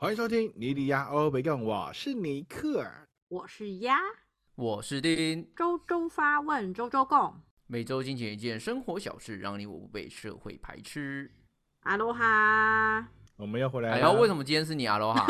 欢迎收听尼迪亚欧北杠，我是尼克。我是鸭，我是丁，周周发问，周周共。每周精选一件生活小事，让你我不被社会排斥。阿罗哈，我们要回来了。哎呀，为什么今天是你阿罗哈？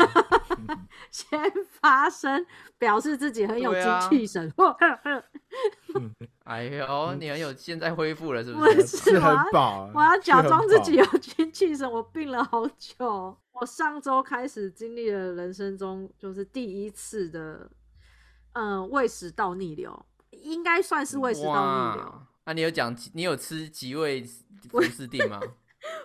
先发声，表示自己很有精气神。哎呦，你很有，现在恢复了是不是？是是很我要饱啊？我要假装自己有精气神，我病了好久。我上周开始经历了人生中就是第一次的，嗯、胃食道逆流，应该算是胃食道逆流。哇，那你有讲你有吃极胃福士定吗？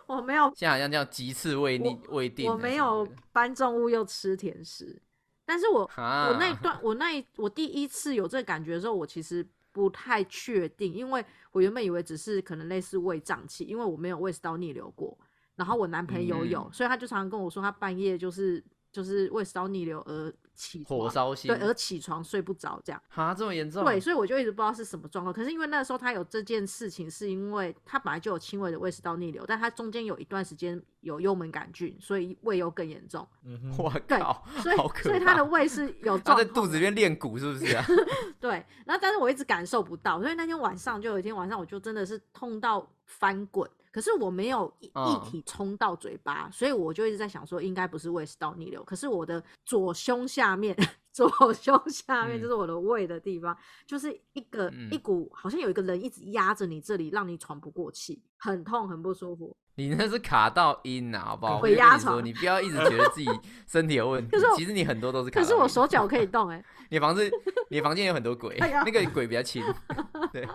我没有现在好像叫鸡翅胃逆胃定我没有搬重物又吃甜食，但是我、啊我那一段我那一我第一次有这个感觉的时候，我其实不太确定，因为我原本以为只是可能类似胃胀气，因为我没有胃食道逆流过，然后我男朋友有，嗯所以他就常常跟我说他半夜就是就是胃食道逆流而起火烧心对，而起床睡不着这样。哈这么严重？对，所以我就一直不知道是什么状况。可是因为那时候他有这件事情，是因为他本来就有轻微的胃食道逆流，但他中间有一段时间有幽门杆菌，所以胃又更严重。嗯哼，我对靠，所以好可所以他的胃是有 他在肚子里面练鼓是不是啊？对，然后但是我一直感受不到，所以那天晚上就有一天晚上我就真的是痛到翻滚，可是我没有液体冲到嘴巴，所以我就一直在想说应该不是胃食道逆流，可是我的左胸下面。左 胸下面嗯就是我的胃的地方，就是一个、嗯一股好像有一个人一直压着你这里，让你喘不过气，很痛很不舒服。你那是卡到音啊，好不好？我鬼压床你不要一直觉得自己 身体有问题可是，其实你很多都是卡可是我手脚可以动哎、你房子，你房间有很多鬼，哎那个鬼比较轻，对，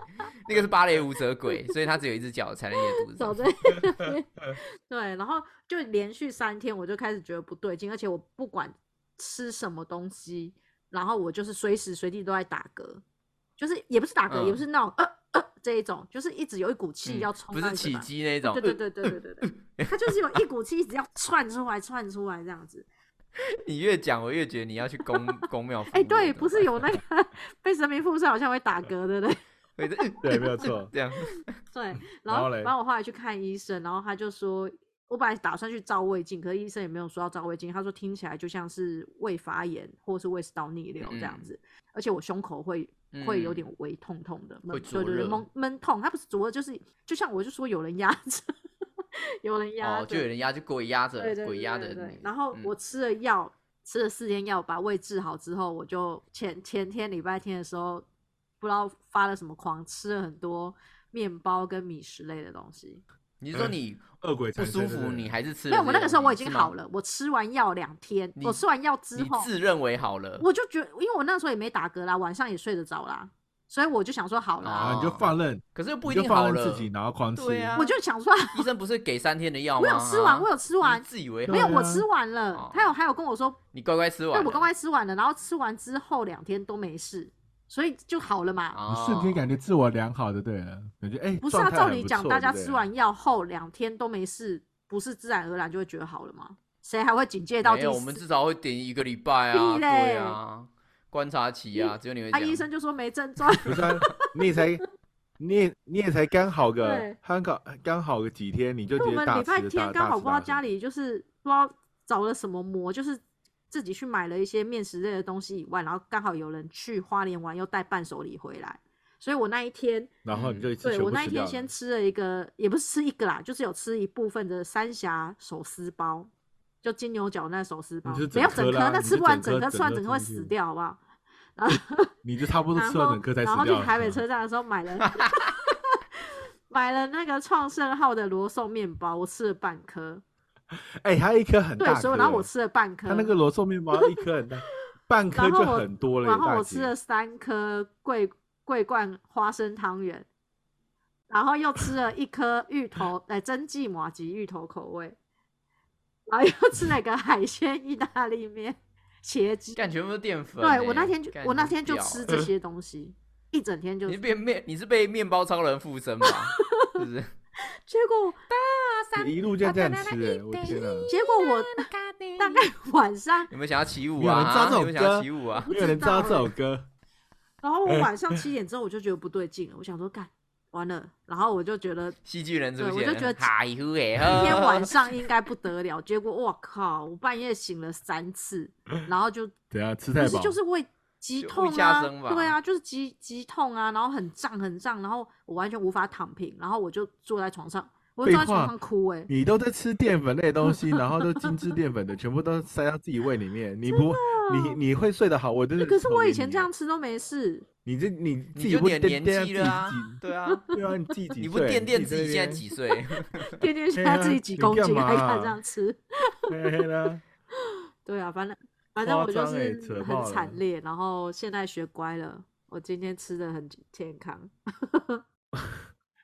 那个是芭蕾舞者鬼，所以他只有一只脚踩在你的肚子走。在对，然后就连续三天，我就开始觉得不对劲，而且我不管吃什么东西，然后我就是随时随地都在打嗝，就是也不是打嗝，也不嗯是那种呃呃这一种，就是一直有一股气嗯要冲不是起。鸡那种，对对对对对对对，它就是有一股气一直要窜出来，窜出来这样子。你越讲我越觉得你要去公公庙。哎，对，不是有那 个被神明附身，好像会打嗝，对不对？办对对，没有错。这样，对，然然后然后我后来去看医生，然后他就说，我本来打算去照胃镜，可是医生也没有说要照胃镜，他说听起来就像是胃发炎或是胃食道逆流这样嗯子，而且我胸口会会有嗯。点微痛痛的，闷会对对对，闷闷痛，它不是灼热，就是就像我就说有人压着，有人压就有人压，就鬼压着对对，鬼压着然后我吃了药，吃了四天药，把胃治好之后，我就前前天礼拜天的时候，不知道发了什么狂，吃了很多面包跟米食类的东西。你是说你饿鬼不舒服，你还是吃了没有，我那个时候我已经好了，我吃完药两天，我吃完药之你后，自认为好了，我就觉得，因为我那时候也没打嗝啦，晚上也睡得着啦，所以我就想说好了，啊，你就放任，可是又不一定好了放任自。己，然后狂吃。对啊我就想说，医生不是给三天的药吗？我有吃完，啊我有吃完，自以为好没有，我吃完了哦。他有还有跟我说，你乖乖吃完，对我乖乖吃完了，然后吃完之后两天都没事，所以就好了嘛。哦。你瞬间感觉自我良好的，对了，感觉哎，不是啊，照理讲，大家吃完药后两天都没事，不是自然而然就会觉得好了吗？谁还会警戒到没有，我们至少会点一个礼拜啊，屁嘞。对啊，观察期啊，只有你会啊，这样。医生就说没症状，不是啊，你也才，你也你也才刚好个，刚好刚好个几天，你就我直接大们礼拜天刚好不知道家里就是不知道着了什么魔，就是自己去买了一些面食类的东西以外，然后刚好有人去花莲玩，又带伴手礼回来，所以我那一天，然后你就一次对我那一天先吃了一个，也不是吃一个啦，就是有吃一部分的三峡手撕包，就金牛角那手撕包没有整颗，那吃不完整颗吃完整整颗会死掉，好不好？你就差不多吃完整颗才死然后去。台北车站的时候买了 买了那个创盛号的罗宋面包，我吃了半颗，哎，它一颗很大对，颗，所以然后我吃了半颗，它那个罗宋面包一颗很大，半颗就很多了。然后我吃了三颗桂桂冠花生汤圆，然后又吃了一颗芋头，呃，蒸记马吉芋头口味，然后又吃了个海鲜意大利面，茄汁。干全部都是淀粉欸。对我那天就我那天就吃这些东西，一整天就你是被面你是被面包超人附身吗？是不是？结果你一路这样这样吃，哎，我天哪！结果我 大概晚上，有没有想要起舞啊有人啊？知道这首歌起舞啊？有人知道这首歌，然后我晚上 七点之后我就觉得不对劲了，我想说干完了，然后我就觉得戏剧人我就觉得哎，今天晚上应该不得了，结果我靠，我半夜醒了三次，然后就对啊吃太饱？就是胃急痛啊对啊，就是急急痛啊，然后很胀很胀，然后我完全无法躺平，然后我就坐在床上，我就坐在床废话上哭哎、你都在吃淀粉类的东西，然后都精致淀粉的，全部都塞到自己胃里面，你不你你会睡得好？我真的欸可是我以前这样，吃都没事，你这你自你己不就点年掂掂纪了啊自己，对啊，对啊，你自己 你不岁垫垫自己现在几岁？垫垫现在自己几公斤，还敢这样吃？对啊，反正反正我就是很惨烈，然后现在学乖了，我今天吃的很健康，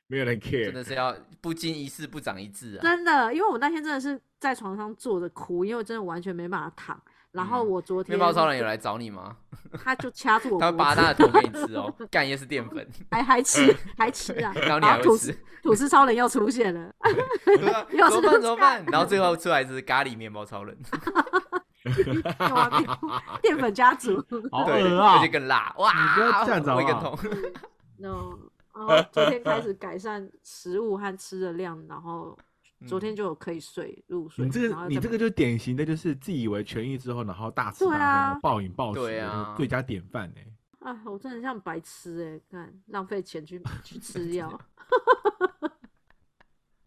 没有人 care，真的是要不经一事不长一智啊！真的，因为我那天真的是在床上坐着哭，因为我真的完全没办法躺。然后嗯我昨天面包超人有来找你吗？他就掐住我 他会，拔他的头给你吃哦，干也是淀粉，还还吃还吃啊，然后你还吐司，吐司超人又出现了，对啊又怎么办是怎么办？然后最后出来是咖喱面包超人，淀淀粉家族。好对，恶啊而且！更辣，哇！你不要这样子好胃更不好痛。no，然后昨天开始 改善食物和吃的量，然后昨天就有可以睡入睡。你这个你这个就典型的就是自以为痊愈之后，然后大吃啊喝、暴饮暴食对啊最佳典范哎。啊，我真的很像白痴哎、看浪费钱去去吃药。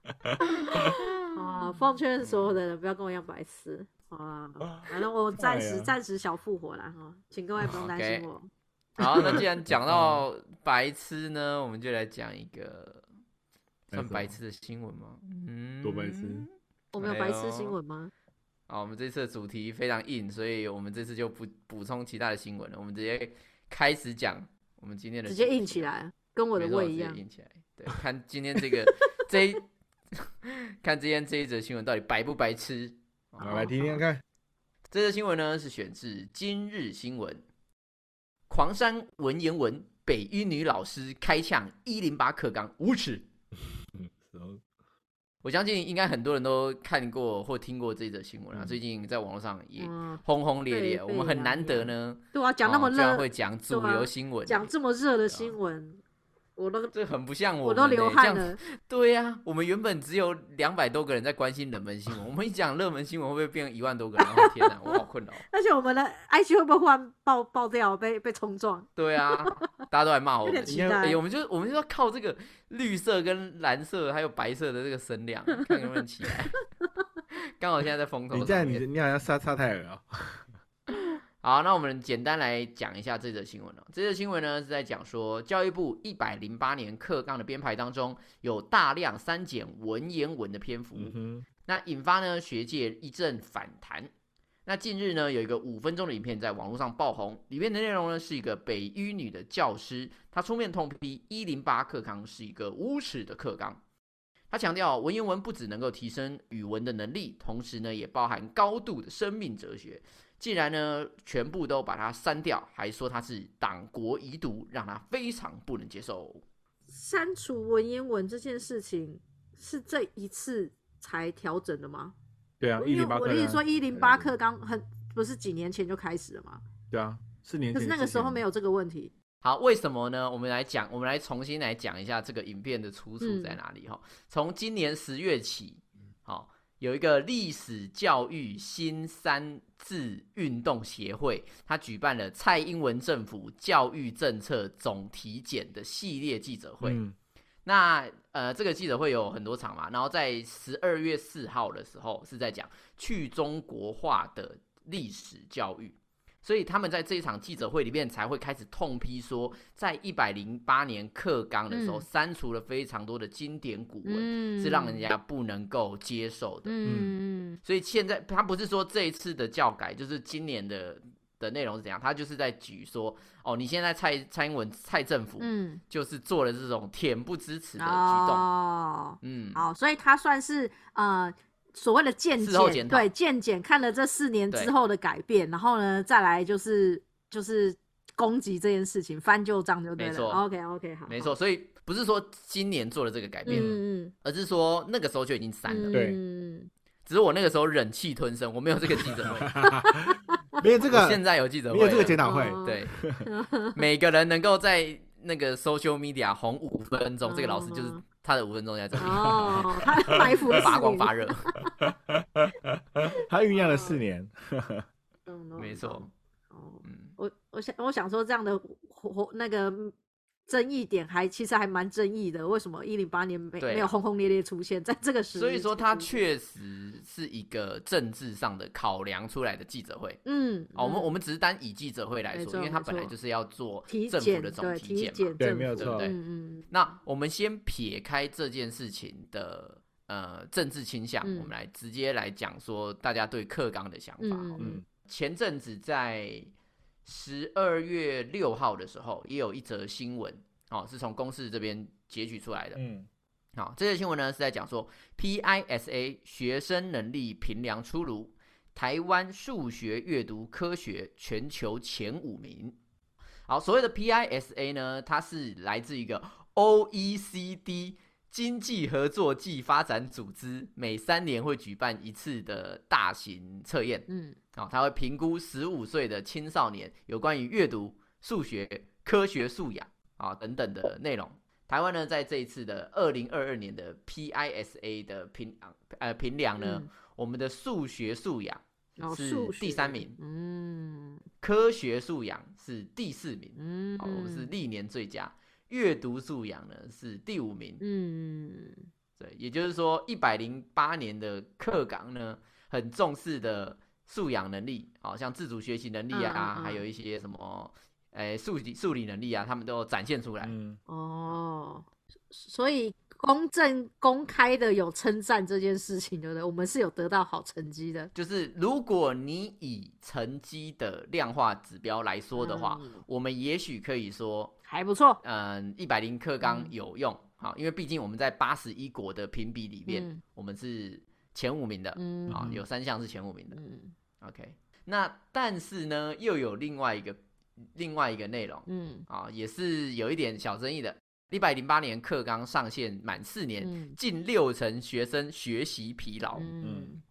啊，奉劝所有的人不要跟我一样白痴。好啊，反正我 暂时暂时小复活了哈，请各位不用担心我。好，那既然讲到白痴呢，我们就来讲一个算白痴的新闻吗？嗯，多白痴我们有哎白痴新闻吗？好，我们这次的主题非常硬，所以我们这次就不补充其他的新闻了，我们直接开始讲我们今天的直接硬起来，跟我的胃一样。硬起来。对，看今天这个这一 看今天这一则新闻到底白不白痴？好，来听听看。这则新闻呢是选自今日新闻，狂山文言文北一女老师开呛一零八课纲无耻。我相信应该很多人都看过或听过这则新闻啊，嗯。最近在网络上也嗯，轰轰烈烈，沸我们很难得呢，对啊，讲那么热，哦居然会讲主流新闻，讲这么热的新闻，我都这很不像我我都们欸这样流汗了。对呀、我们原本只有两百多个人在关心冷门新闻，我们一讲热门新闻会不会变成一万多个人？我天哪，我好困扰。而且我们的 IG 会不会忽然爆爆掉，被被冲撞？对啊，大家都来骂我们，有点期哎、待我们就我们就要靠这个绿色跟蓝色还有白色的这个声量，看能不能起来。刚好现在在风头你这样，上面。你你好像沙沙泰尔啊。好，那我们简单来讲一下这则新闻哦。这则新闻呢是在讲说，教育部一百零八年课纲的编排当中有大量删减文言文的篇幅，嗯，那引发呢学界一阵反弹。那近日呢有一个五分钟的影片在网络上爆红，里面的内容呢是一个北一女的教师，她出面痛批一零八课纲是一个无耻的课纲。他强调，文言文不只能够提升语文的能力，同时呢也包含高度的生命哲学。既然呢全部都把它删掉，还说它是党国遗毒，让他非常不能接受。删除文言文这件事情是这一次才调整的吗？对啊，一因为零八我的意思说，一零八课刚很不是几年前就开始了吗？对啊，四年前。可是那个时候没有这个问题。好，为什么呢？我们来讲，我们来重新来讲一下这个影片的出处嗯在哪里哈。从今年十月起，好、有一个历史教育新三字运动协会，它举办了蔡英文政府教育政策总体检的系列记者会。嗯，那呃，这个记者会有很多场嘛，然后在十二月四号的时候是在讲去中国化的历史教育，所以他们在这一场记者会里面才会开始痛批说，在一百零八年课纲的时候嗯删除了非常多的经典古文，嗯，是让人家不能够接受的。嗯嗯所以现在他不是说这一次的教改就是今年的的内容是怎样，他就是在举说，哦，你现在蔡蔡英文蔡政府嗯就是做了这种恬不知耻的举动。哦，嗯，好，所以他算是呃所谓的渐检，事后检讨。对渐检看了这四年之对。后的改变，然后呢再来就是就是攻击这件事情，翻旧账就对了。没错。OK OK 好，没错，所以不是说今年做了这个改好，变，嗯。嗯而是说那个时候就已经删了。嗯，对。嗯只是我那个时候忍气吞声，我没有这个记者会，没有这个，我现在有记者会。了，没有这个检讨会。哦。对，每个人能够在那个 social media 红五分钟，这个老师就是嗯他的五分钟在这里，哦，他埋伏发四年光发热，他酝酿了四年，没错。哦，嗯，我我想我想说这样的活活那个争议点还其实还蛮争议的，为什么一零八年没没有轰轰烈烈出现在这个时？所以说它确实是一个政治上的考量出来的记者会。嗯，哦，我们嗯我们只是单以记者会来说，因为他本来就是要做体政府的这种检对体检嘛。对没有错嗯嗯那我们先撇开这件事情的呃政治倾向，嗯我们来直接来讲说大家对克刚的想法。嗯前阵子在十二月六号的时候，也有一则新闻哦，是从公司这边截取出来的。嗯好、这则新闻呢是在讲说 PISA 学生能力评量出炉，台湾数学阅读科学全球前五名。好，所谓的 PISA 呢，它是来自一个 OECD 经济合作暨发展组织，每三年会举办一次的大型测验。嗯啊、他会评估十五岁的青少年有关于阅读、数学、科学素养啊等等的内容。台湾呢，在这一次的二零二二年的 PISA 的评呃评量呢，嗯我们的数学素养哦是第三名，嗯科学素养是第四名，嗯哦，我们是历年最佳。阅读素养呢是第五名，嗯对，也就是说，一百零八年的课纲呢，很重视的素养能力，好、像自主学习能力啊，嗯嗯嗯还有一些什么，诶、数理数理能力啊，他们都展现出来。嗯，哦，所以公正公开的有称赞这件事情，对不对？我们是有得到好成绩的。就是如果你以成绩的量化指标来说的话，嗯我们也许可以说，还不错。嗯，一百零课纲嗯有用，好、因为毕竟我们在八十一国的评比里面，嗯我们是前五名的，嗯啊、有三项是前五名的。嗯 OK，那但是呢，又有另外一个另外一个内容嗯。啊，也是有一点小争议的。一百零八年课纲上线满四年，嗯。近六成学生学习疲劳、嗯。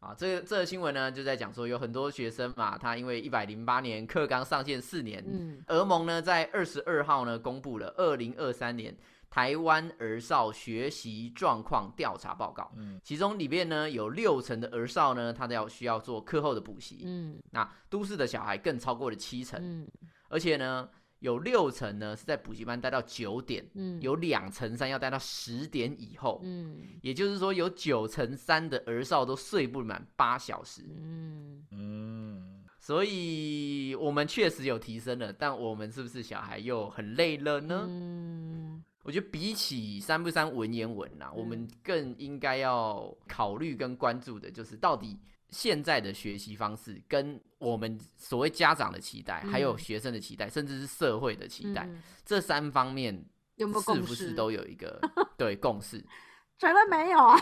啊。这个这个新闻呢，就在讲说有很多学生嘛，他因为一百零八年课纲上线四年，嗯。俄盟呢在二十二号呢公布了二零二三年台湾儿少学习状况调查报告，嗯。其中里面呢有六成的儿少呢，他都要需要做课后的补习，嗯。那都市的小孩更超过了七成，嗯。而且呢有六成呢是在补习班待到九点，嗯。有两成三要待到十点以后，嗯。也就是说有九成三的儿少都睡不满八小时，嗯。嗯，所以我们确实有提升了，但我们是不是小孩又很累了呢？嗯我觉得比起三不三文言文啊，我们更应该要考虑跟关注的就是到底现在的学习方式跟我们所谓家长的期待，嗯还有学生的期待，甚至是社会的期待，嗯这三方面有没有是不？是都有一个 对共识？绝对没有啊，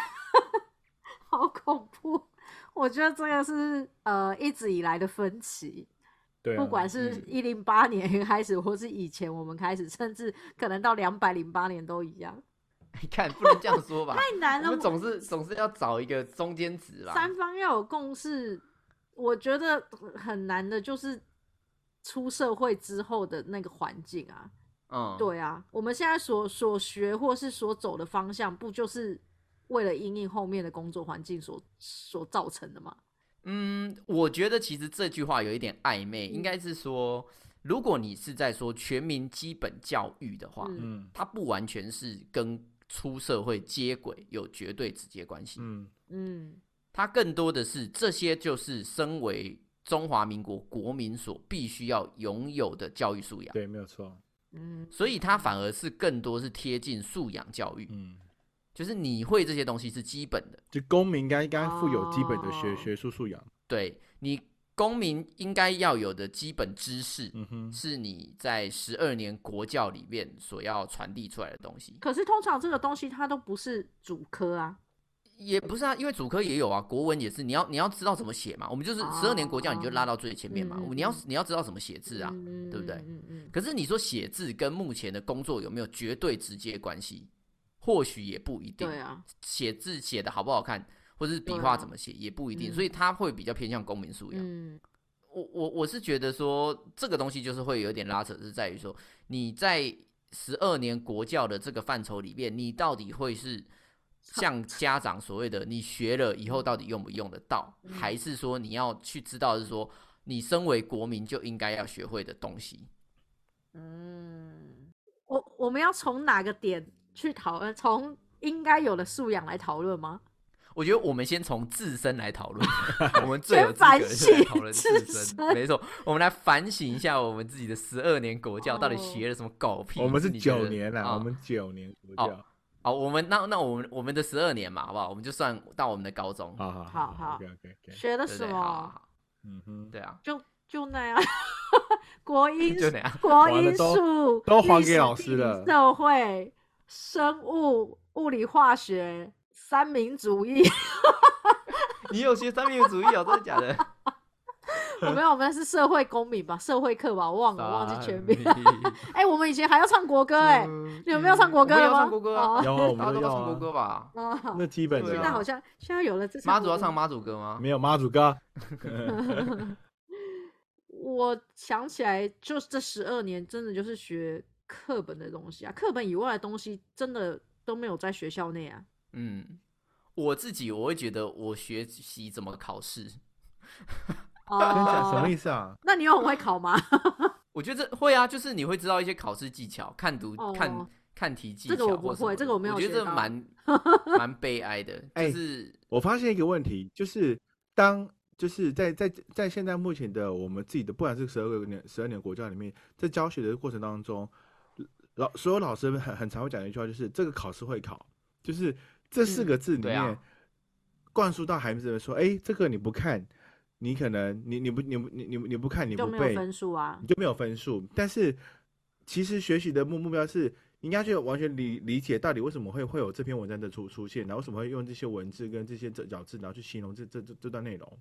好恐怖！我觉得这个是呃一直以来的分歧，对啊，不管是嗯一零八年开始，或是以前我们开始，甚至可能到两百零八年都一样，你看，不能这样说吧？太难了我们。总是总是要找一个中间值啦。三方要有共识，我觉得很难的，就是出社会之后的那个环境啊。嗯，对啊，我们现在所所学或是所走的方向，不就是为了因应后面的工作环境所所造成的吗？嗯，我觉得其实这句话有一点暧昧，嗯。应该是说，如果你是在说全民基本教育的话，嗯嗯它不完全是跟出社会接轨有绝对直接关系，嗯嗯。它更多的是这些就是身为中华民国国民所必须要拥有的教育素养，对，没有错，嗯，所以它反而是更多是贴近素养教育，嗯，就是你会这些东西是基本的，就公民应该应该富有基本的学哦。学术素养，对你公民应该要有的基本知识，嗯哼，是你在十二年国教里面所要传递出来的东西，可是通常这个东西它都不是主科啊。也不是啊，因为主科也有啊，国文也是，你要你要知道怎么写嘛，我们就是十二年国教，你就拉到最前面嘛，你要你要知道怎么写字啊，嗯对不对？嗯嗯。可是你说写字跟目前的工作有没有绝对直接关系？或许也不一定。对啊，写字写的好不好看，或者是笔画怎么写也不一定，嗯所以他会比较偏向公民素养。嗯我我我是觉得说这个东西就是会有一点拉扯，是在于说你在十二年国教的这个范畴里面，你到底会是像家长所谓的你学了以后到底用不用得到，嗯还是说你要去知道是说你身为国民就应该要学会的东西？嗯，我我们要从哪个点去讨论？从应该有的素养来讨论吗？我觉得我们先从自身来讨论，我们最有资格反省来讨论自自身。没错，我们来反省一下我们自己的十二年国教到底哦学了什么狗屁。我们是九年啦，啊我们九年国哦教。好，我们那那我们我们的十二年嘛，好不好？我们就算到我们的高中，好好好好，OK OK OK，学的什么？嗯哼，哦对啊，就就那样，国英就那样。国英数都还给老师了社会、生物、物理、化学、三民主义，你有学三民主义哦？真的假的？我没有，我们是社会公民吧，社会课吧，我忘了，我忘记全名。哎、我们以前还要唱国歌、哎、你们没有唱国歌我们了吗？要唱国歌有啊，都要唱国歌啊。吧？那基本的现在好像现在有了这妈祖要唱妈祖歌吗？没有妈祖歌，我想起来，就是这十二年真的就是学课本的东西啊，课本以外的东西真的都没有在学校内啊。嗯，我自己我会觉得我学习怎么考试，哦真假什么意思啊？那你有很会考吗？我觉得这会啊，就是你会知道一些考试技巧，看读、哦看看题技巧这个我不会这个我没有我觉得这蛮 蛮悲哀的，哎就是我发现一个问题，就是当就是在在在现在目前的我们自己的，不管是十二个年十二年国教里面，在教学的过程当中，老所有老师很很常会讲的一句话，就是这个考试会考，就是这四嗯个字里面、灌输到孩子们说，哎，这个你不看，你可能你你不你不你你你不看你就没有不背，分数啊你。就没有分数。但是其实学习的目目标是，你应该去完全理理解到底为什么会会有这篇文章的出出现，然后为什么会用这些文字跟这些角角字，然后去形容这这这这段内容。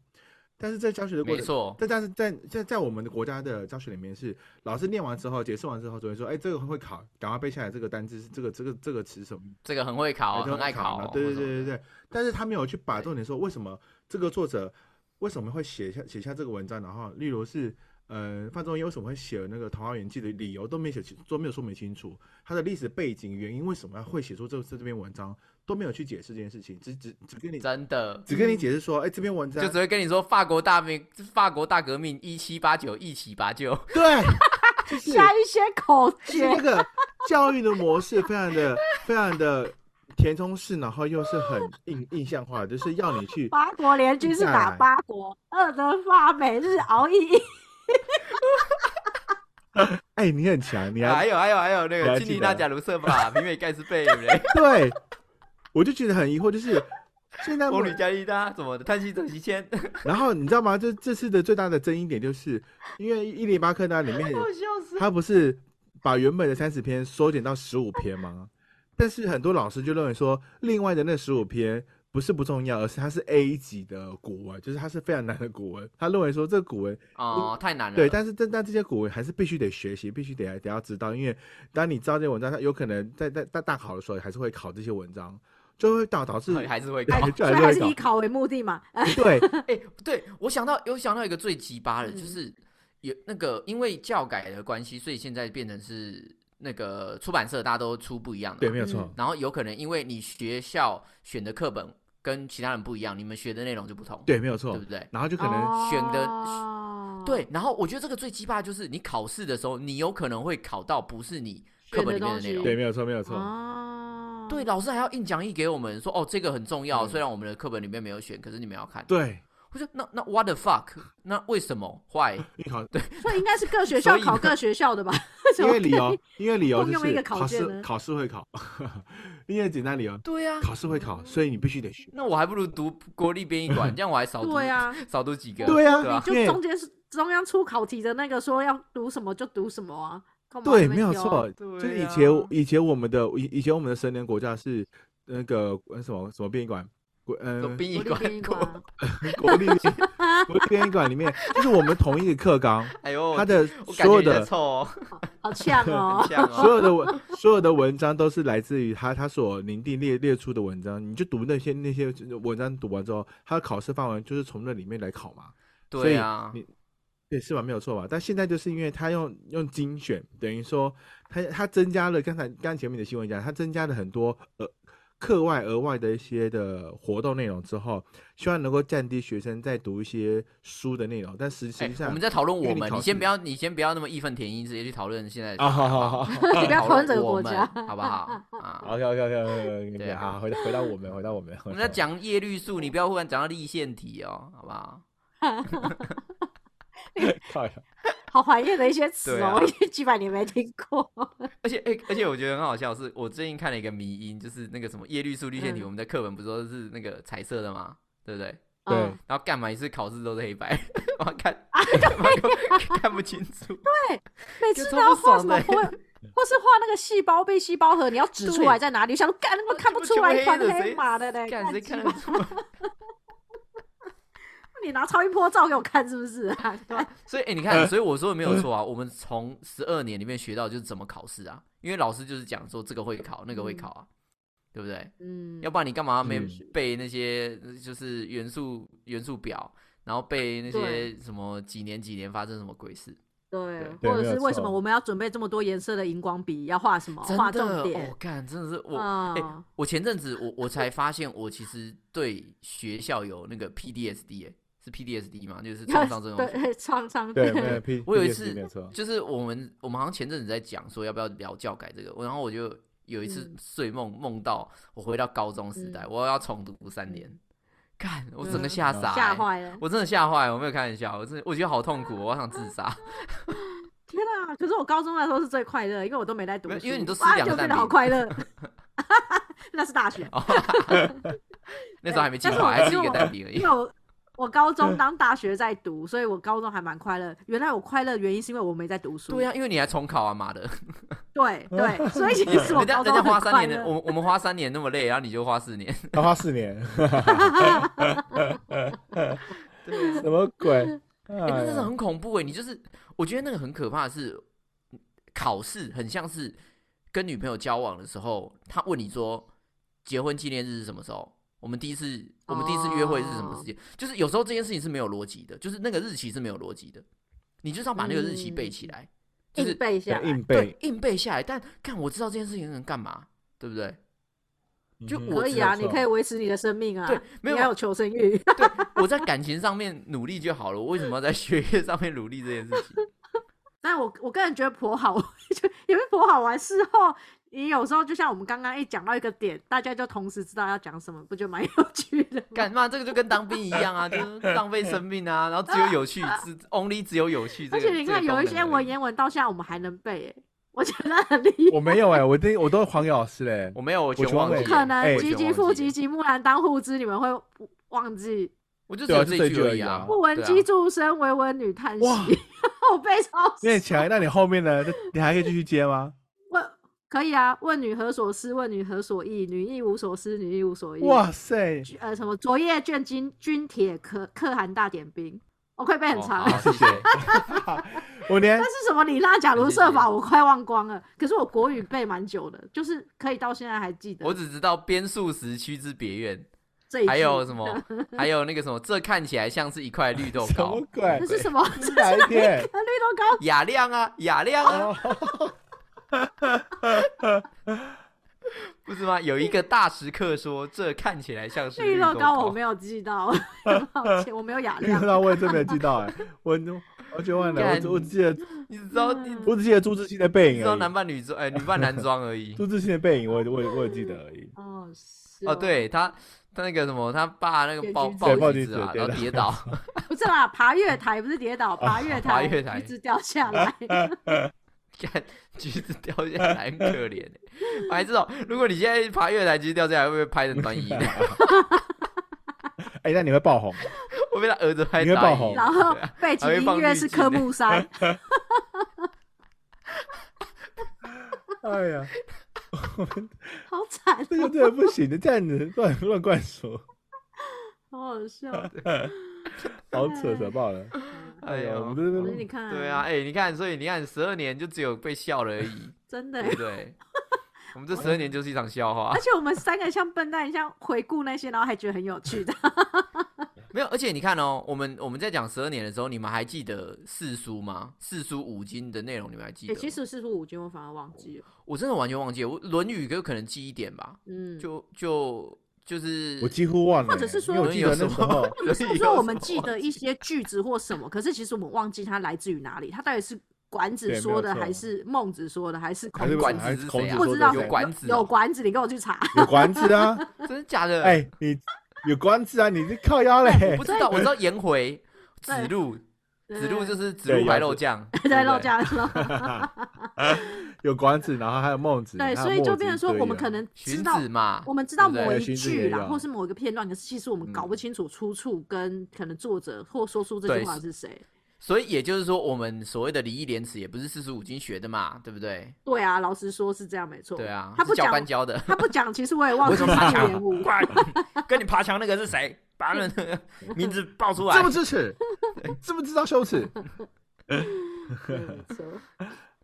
但是在教学的过程，没错，但但是在在在我们的国家的教学里面是，老师念完之后解释完之后，就会说，哎，这个会考，赶快背下来这个单字是这个这个这个词什么。这个很会考，哎很爱考，对对对对对。但是他没有去把重点说为什么这个作者为什么会写下写下这个文章，然后例如是呃范仲淹为什么会写那个《桃花源记》的理由都没写清，都没有说明清楚，他的历史背景原因为什么要会写出这这这篇文章都没有去解释这件事情，只只只跟你真的。只跟你解释说，哎，这篇文章就只会跟你说法国大命，法国大革命一七八九一七八九，对，就是加一些口诀那，个教育的模式非常的 非常的填充式，然后又是很印 印象化的，就是要你去八国联军是打八国？二德法美日熬一一。哎，你很强，你还还有还有还有那个金尼娜贾卢瑟法、米美盖斯贝雷、对，我就觉得很疑惑，就是现在我欧吕加利大怎么的，叹息者席签，然后你知道吗？这这次的最大的争议点就是，因为伊林巴克那里面。他不是把原本的三十篇缩减到十五篇吗？但是很多老师就认为说，另外的那十五篇不是不重要，而是它是 A 级的古文，就是它是非常难的古文。他认为说这个古文哦，太难了。对，但是但但这些古文还是必须得学习，必须得得要知道，因为当你知道这些文章，它有可能在在在大考的时候还是会考这些文章，就会导导致还是会哎考。所以还是以考为目的嘛。对哎、对我想到有想到一个最奇葩的，就嗯是有那个因为教改的关系，所以现在变成是那个出版社大家都出不一样的对，没有错。然后有可能因为你学校选的课本跟其他人不一样，你们学的内容就不同，对，没有错对不。对？然后就可能选的哦对，然后我觉得这个最鸡巴的就是你考试的时候，你有可能会考到不是你课本里面的内容。对，没有错，没有错。哦，对，老师还要印讲义给我们说，哦，这个很重要，嗯虽然我们的课本里面没有选，可是你们要看。对，我说那那 what the fuck？那为什么？Why？你考 所以应该是各学校考各学校的吧？因为理由，因为理由就是考试考试会考，因为简单理由，对呀、考试会考，所以你必须得学。那我还不如读国立编译馆，这样我还少读对啊，少读几个。对啊你？就中间是中央出考题的那个说要读什么就读什么啊。对，没有错，就是以啊前以前我们的以以前我们的神年国家是那个呃什么什么殡仪馆，国呃读编译国立编译馆，国立国立编译馆里面，就是我们同一个课纲，哎呦，他的所有的凑哦，好呛哦 所哦。有的文所有的文章都是来自于他他所拟定列列出的文章，你就读那些那些文章读完之后，他的考试范围就是从那里面来考嘛。所以对啊，你对，是吧？没有错吧？但现在就是因为他用用精选，等于说他他增加了刚才刚前面的新闻讲，他增加了很多呃课外额外的一些的活动内容之后，希望能够降低学生在读一些书的内容，但实实哎际上、我们在讨论我们，你你先不要，你先不要那么义愤填膺，直接去讨论现在 啊，好好好你 不要讨讨论整个国家好不好？啊，，OK OK OK OK 对 OK，啊好，回到回到我们，回到我们，我们在讲叶绿素，你不要忽然讲到立腺体哦，好不好？靠呀，好怀念的一些词哦，我已经几百年没听过。而且，哎、而且我觉得很好笑，是我最近看了一个迷音，就是那个什么叶绿素、绿线体，嗯我们的课本不是都是那个彩色的吗？对不对？对嗯然后干嘛一次考试都是黑白，我看啊干嘛给我看不清楚。对每次都要画什么或或是画那个细胞被、细胞核，你要指出对来在哪里，想说干，我看不出来，一团黑马的嘞，干谁看鸡巴得出来？你拿超音波照给我看是不是？啊？所以，哎、你看，所以我说的没有错啊。我们从十二年里面学到就是怎么考试啊，因为老师就是讲说这个会考，那个会考啊，对不对？嗯，要不然你干嘛没嗯背那些就是元素元素表，然后背那些什么几年几年发生什么鬼事？对，或者是为什么我们要准备这么多颜色的荧光笔，要画什么，画重的，点。哦，干，真的是我，我前阵子我我才发现，我其实对学校有那个 PDSD，哎，是 PDSD 嘛？就是创伤症候群。对，创伤 对，没有 P，我有一次就是我们我们好像前阵子在讲说要不要聊教改这个，我然后我就有一次嗯睡梦梦到我回到高中时代，嗯我要重读三年，看我整个嗯吓傻、欸，吓坏了。我真的吓坏，我没有开玩笑，我真的我觉得好痛苦，我好想自杀。天啊！可是我高中那时候是最快乐，因为我都没在读书，因为你都吃哇两个蛋就变得好快乐。那是大学，哦，那时候还没进化，还是一个因为我蛋饼而已因为。我我高中当大学在读，所以我高中还蛮快乐。原来我快乐的原因是因为我没在读书。对呀、因为你还重考啊，妈的！对对，所以其实我 人家人家花三年的，我们我们花三年那么累，然后你就花四年，要花四年，对什么鬼？哎、那真的很恐怖哎！你就是，我觉得那个很可怕的是，考试很像是跟女朋友交往的时候，他问你说结婚纪念日是什么时候？我们第一次我们第一次约会是什么时间？就是有时候这件事情是没有逻辑的，就是那个日期是没有逻辑的，你就是要把那个日期背起来，就是硬背下来，硬对背，硬背下来。但看我知道这件事情能干嘛，对不对？就可以啊，你可以维持你的生命啊。对，没有你要有求生欲。对，我在感情上面努力就好了，我为什么要在学业上面努力这件事情？但我我个人觉得颇好，就也是颇好玩。事后你有时候就像我们刚刚一讲到一个点，大家就同时知道要讲什么，不就蛮 有趣的吗？干嘛？这个就跟当兵一样啊，就是浪费生命啊。然后只有有趣，只 only 只有有趣这个。而且你看，有一些文言文到现在我们还能背，哎，我觉得很厉害。我没有哎，我都我都是黄老师嘞，我没有，我全全忘记。不可能哎，唧唧复唧唧，木兰当户织，你们会忘记？我就只有这句而已啊。不闻机杼声，惟闻女叹息。哇 我背超有点强。那你后面呢？你还可以继续接吗？问可以啊？问女何所思？问女何所忆？女亦无所思，女亦无所忆。哇塞！呃，什么昨夜卷金军帖可可汗大点兵，我快背很哦长。好谢谢。我连那是什么李娜假如设法，我快忘光了。可是我国语背蛮久的，就是可以到现在还记得。我只知道边数时区之别院，这一还有什么？还有那个什么？这看起来像是一块绿豆什糕么，鬼这？是什么？是哪一天？绿豆糕。雅亮啊，雅亮啊，哦，不是吗？有一个大食客说，这看起来像是绿豆豆糕我没有记到，抱歉，我没有雅亮。那我也真没有记到哎，我我就忘了，我只我只记得你只知道你我只记得朱自清的背影而只知道男已，扮女装，哎，女扮男装而已。朱自清的背影我我我也记得而已。哦，是哦，，对他，他那个什么，他爸那个抱抱对抱锯锯子啊，子然后跌倒，不是啦，爬月台不是跌倒，爬月台，爬月台。橘子掉下来。看橘子掉下来很可怜还知道，如果你现在爬月台，橘子掉下来，会不会拍成短影音？哎，那你会爆红？会被他儿子拍你会爆红。然后背景音乐是科目三，哎呀，好惨 这个哦，真的不行的，这样子乱乱灌输，好好笑。好扯扯爆了。哎呀，我们你看，对啊，，哎、你看，所以你看，十二年就只有被笑了而已，真的对对？我们这十二年就是一场笑话而。且我们三个像笨蛋一样回顾那些，然后还觉得很有趣的。没有，而且你看哦，我们我们在讲十二年的时候，你们还记得四书吗？四书五经的内容你们还记哎、得吗？其实四书五经我反而忘记了。我真的完全忘记，我《论语》有可能记一点吧，嗯，就就就是我几乎忘了欸，或者是说我记得那时候是不是说我们记得一些句子或什么，可是其实我们忘记它来自于哪里？它到底是管子对说的，还是孟子说的，还是孔子？孔子子是谁啊不知道有管子哦有管子，你跟我去查。有管子啊，真的假的？哎，你有管子啊，你是靠腰嘞我不，知道，我知道 颜回、子路，子路就是是子路白肉酱，对肉酱肉。有管子，然后还有孟子，对，所以就变成说，我们可能知荀道子嘛，我们知道某一句啦，也有或是某一个片段，可是其实我们搞不嗯清楚出处跟可能作者或说出这句话是谁。所以也就是说，我们所谓的礼义廉耻也不是四书五经学的嘛，对不对？对啊，老实说是这样，没错。对啊，他不讲是教的。他不讲，其实我也忘为记什么爬墙 跟你爬墙那个是谁？把他们的名字报出来知。不知耻，知不知道羞耻？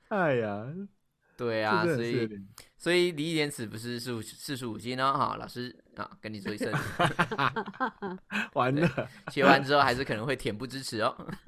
哎呀，对啊，所以所以礼义廉耻不是四书四书五经呢？哈，老师啊，跟你说一声，完了，学完之后还是可能会恬不知耻哦。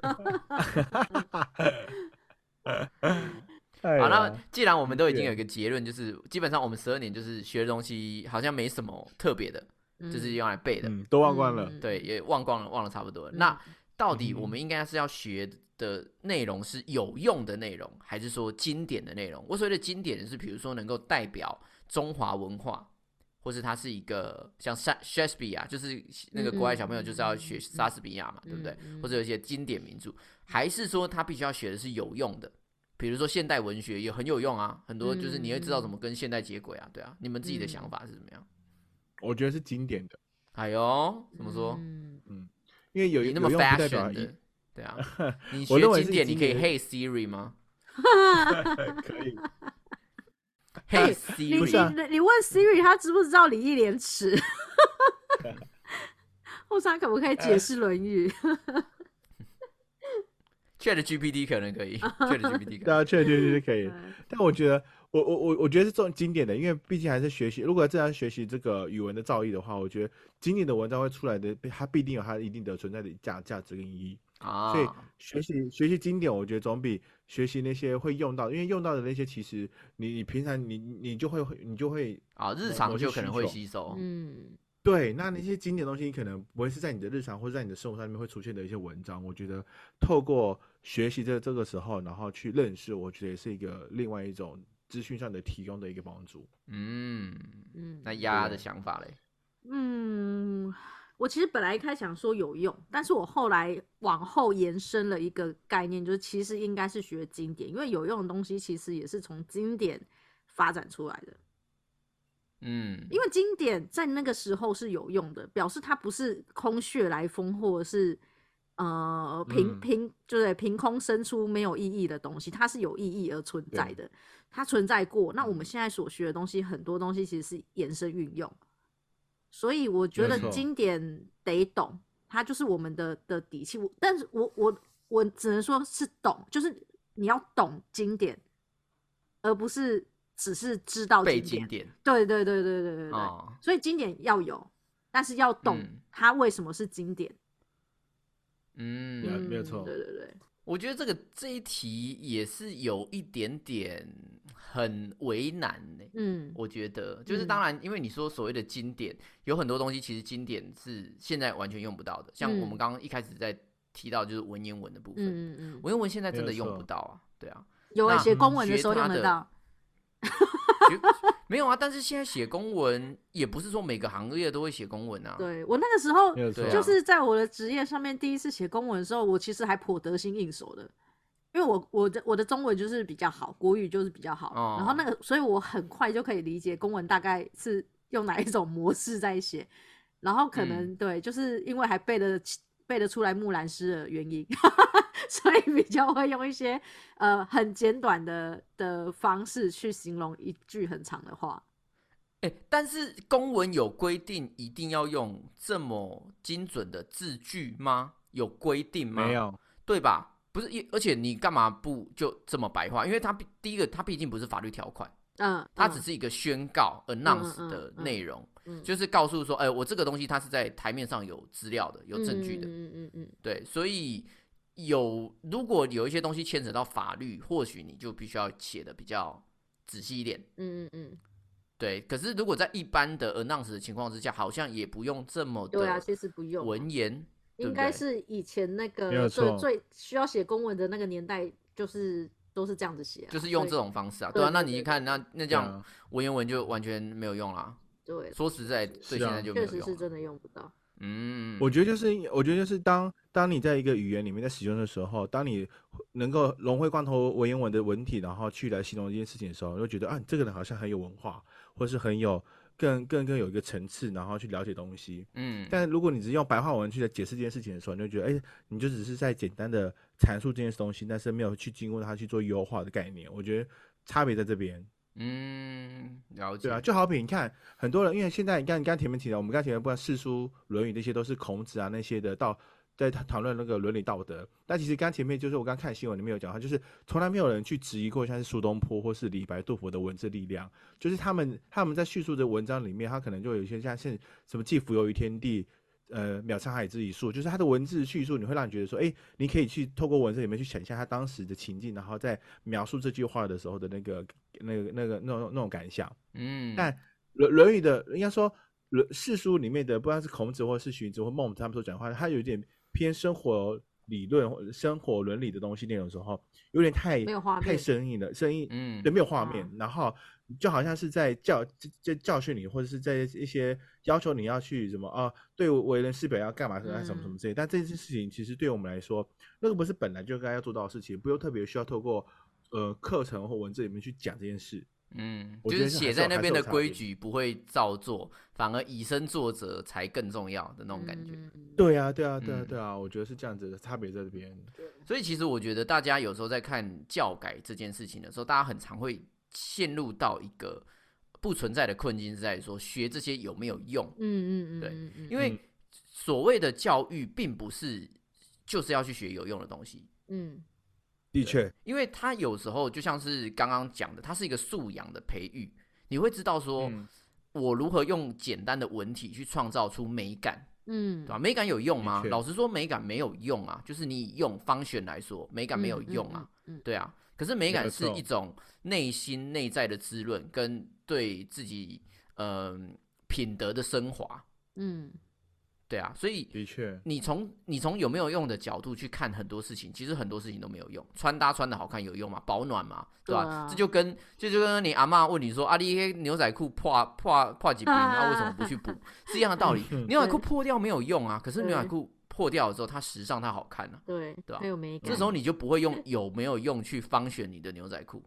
好，那既然我们都已经有一个结论，就是基本上我们十二年就是学的东西好像没什么特别的，就是用来背的，嗯，都忘光了，嗯对，也忘光了，忘了差不多了。嗯那到底嗯我们应该是要学的内容是有用的内容，还是说经典的内容？我所谓的经典是，比如说能够代表中华文化，或是它是一个像莎莎士比亚，就是那个国外小朋友就是要学莎士比亚嘛，对不对？嗯或者有一些经典名著，还是说他必须要学的是有用的？比如说现代文学也很有用啊，很多就是你会知道怎么跟现代接轨啊，对啊，你们自己的想法是怎么样？我觉得是经典的，哎呦，怎么说？嗯因为有你那么有用代表 fashion 一的，对啊，你学经典，你可以经 Hey Siri 吗 可以，？Hey 你 Siri，你你问 Siri 他知不知道礼义廉耻？或者他可不可以解释《论语》Chat GPT 可能可以，Chat GPT 可能对啊，确确实是可以。但我觉得，我我我我觉得是这种经典的，因为毕竟还是学习。如果真的要学习这个语文的造诣的话，我觉得经典的文章会出来的，它必定有它一定的存在的价价值跟意义。啊，所以学习学习经典，我觉得总比学习那些会用到，因为用到的那些，其实你你平常你你就会你就会啊，日常就可能会吸收，嗯对，那那些经典东西，你可能不会是在你的日常或者在你的生活上面会出现的一些文章。我觉得透过学习这这个时候，然后去认识，我觉得也是一个另外一种资讯上的提供的一个帮助。嗯，嗯那丫丫的想法嘞？嗯，我其实本来一开始想说有用，但是我后来往后延伸了一个概念，就是其实应该是学经典，因为有用的东西其实也是从经典发展出来的。嗯，因为经典在那个时候是有用的，表示它不是空穴来风，或者是呃凭嗯。凭就是凭空生出没有意义的东西，它是有意义而存在的，它存在过。那我们现在所学的东西，很多东西其实是延伸运用，所以我觉得经典得懂，它就是我们的的底气。我但是我我我只能说是懂，就是你要懂经典，而不是只是知道背经典经。典对对对对对对对，哦，所以经典要有，但是要懂嗯它为什么是经典。嗯，嗯没有错对对对，我觉得这个这一题也是有一点点很为难呢。嗯我觉得，就是嗯。当然，因为你说所谓的经典，有很多东西其实经典是现在完全用不到的，像我们嗯。刚刚一开始在提到就是文言文的部分，嗯嗯嗯，文言文现在真的用不到啊，对啊，有啊，那写公文的时候用得到。学没有啊，但是现在写公文也不是说每个行业都会写公文啊，对我那个时候就是在我的职业上面第一次写公文的时候，我其实还颇得心应手的，因为我我的我的中文就是比较好，国语就是比较好，哦然后那个所以我很快就可以理解公文大概是用哪一种模式在写，然后可能、嗯对，就是因为还背得起背得出来木兰诗的原因，所以比较会用一些呃很简短的的方式去形容一句很长的话。哎、但是公文有规定一定要用这么精准的字句吗？有规定吗？没，有，对吧？不是，一而且你干嘛不就这么白话？因为它毕第一个，它毕竟不是法律条款，嗯，它只是一个宣告嗯 announce 嗯。的嗯内容，嗯就是告诉说，哎、我这个东西它是在台面上有资料的，有证据的，嗯嗯嗯嗯对，所以有如果有一些东西牵扯到法律，或许你就必须要写的比较仔细一点。嗯嗯嗯，对，可是如果在一般的 announce 的情况之下，好像也不用这么对啊，实不用啊，文言，对应该是以前那个最最需要写公文的那个年代，就是都是这样子写、啊，就是用这种方式啊，对对啊，那你一看，那那这样文言文就完全没有用啦。对，说实在，对现在就没确有用了。实是真的用不到。嗯，我觉得就是，我觉得就是当当你在一个语言里面在使用的时候，当你能够融会贯通文言文的文体，然后去来形容一件事情的时候，就觉得啊，这个人好像很有文化，或是很有更更更有一个层次，然后去了解东西。嗯，但如果你只是用白话文去来解释这件事情的时候，你就觉得，哎、你就只是在简单的阐述这件东西，但是没有去经过它去做优化的概念。我觉得差别在这边。嗯，了解。对啊，就好比你看，很多人因为现在你看，你刚前面提到，我们刚才前面不管《四书》《论语》那些都是孔子啊那些的道，在讨讨论那个伦理道德。但其实刚前面就是我刚看新闻里面有讲，他就是从来没有人去质疑过像是苏东坡或是李白、杜甫的文字力量，就是他们他们在叙述的文章里面，他可能就有一些像是什么“既浮游于天地”。呃，渺沧海之一粟，就是他的文字叙述，你会让你觉得说，哎、你可以去透过文字里面去想象他当时的情境，然后在描述这句话的时候的那个、那个、那个、那种、那种感想。嗯，但《论论语》的应该说《论世书》里面的，不管是孔子或是荀子或孟子他们所讲的话，他有一点偏生活理论或者生活伦理的东西内容的时候，有点太太没有画面生硬了，生硬，嗯对，没有画面啊，然后就好像是在教在教训你，或者是在一些要求你要去什么啊，对为人师表要干嘛干嘛什么什么之类。但这件事情其实对我们来说，那个不是本来就该要做到的事情，不用特别需要透过呃课程或文字里面去讲这件事。嗯，我就是写在那边的规矩不会照做，反而以身作则才更重要的那种感觉。嗯，对啊，对啊，对啊嗯，对啊，我觉得是这样子的差别在这边。所以其实我觉得大家有时候在看教改这件事情的时候，大家很常会陷入到一个不存在的困境，是在于说学这些有没有用？嗯嗯嗯，对因为所谓的教育并不是就是要去学有用的东西，嗯的确，因为他有时候就像是刚刚讲的，它是一个素养的培育，你会知道说嗯我如何用简单的文体去创造出美感。嗯对吧？美感有用吗老实说，美感没有用啊。就是你用方选来说，美感没有用啊。，嗯嗯对啊，可是美感是一种内心内在的滋润，跟对自己嗯、品德的升华。嗯对啊，所以的确，你从你从有没有用的角度去看很多事情，其实很多事情都没有用。穿搭穿的好看有用吗？保暖嘛，对吧？这就跟这就跟你阿妈问你说，啊，你那牛仔裤破破破几瓶，那、为什么不去补？是一样的道理。牛仔裤破掉没有用啊，可是牛仔对裤破掉了之后，它时尚它好看啊。对对啊很有美感。这时候你就不会用 有没有用去方选你的牛仔裤，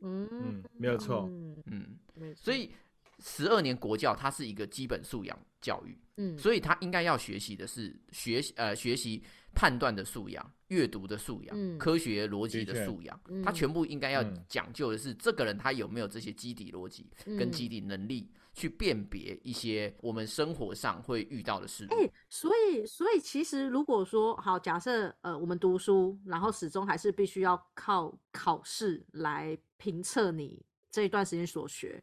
嗯嗯没有错嗯嗯，没错所以十二年国教它是一个基本素养教育，嗯所以他应该要学习的是学习呃学习判断的素养、阅读的素养、嗯科学逻辑的素养，嗯他全部应该要嗯讲究的是这个人他有没有这些基底逻辑跟基底能力去辨别一些我们生活上会遇到的事物。哎、所以，所以其实如果说好，假设呃，我们读书，然后始终还是必须要靠考试来评测你这一段时间所学。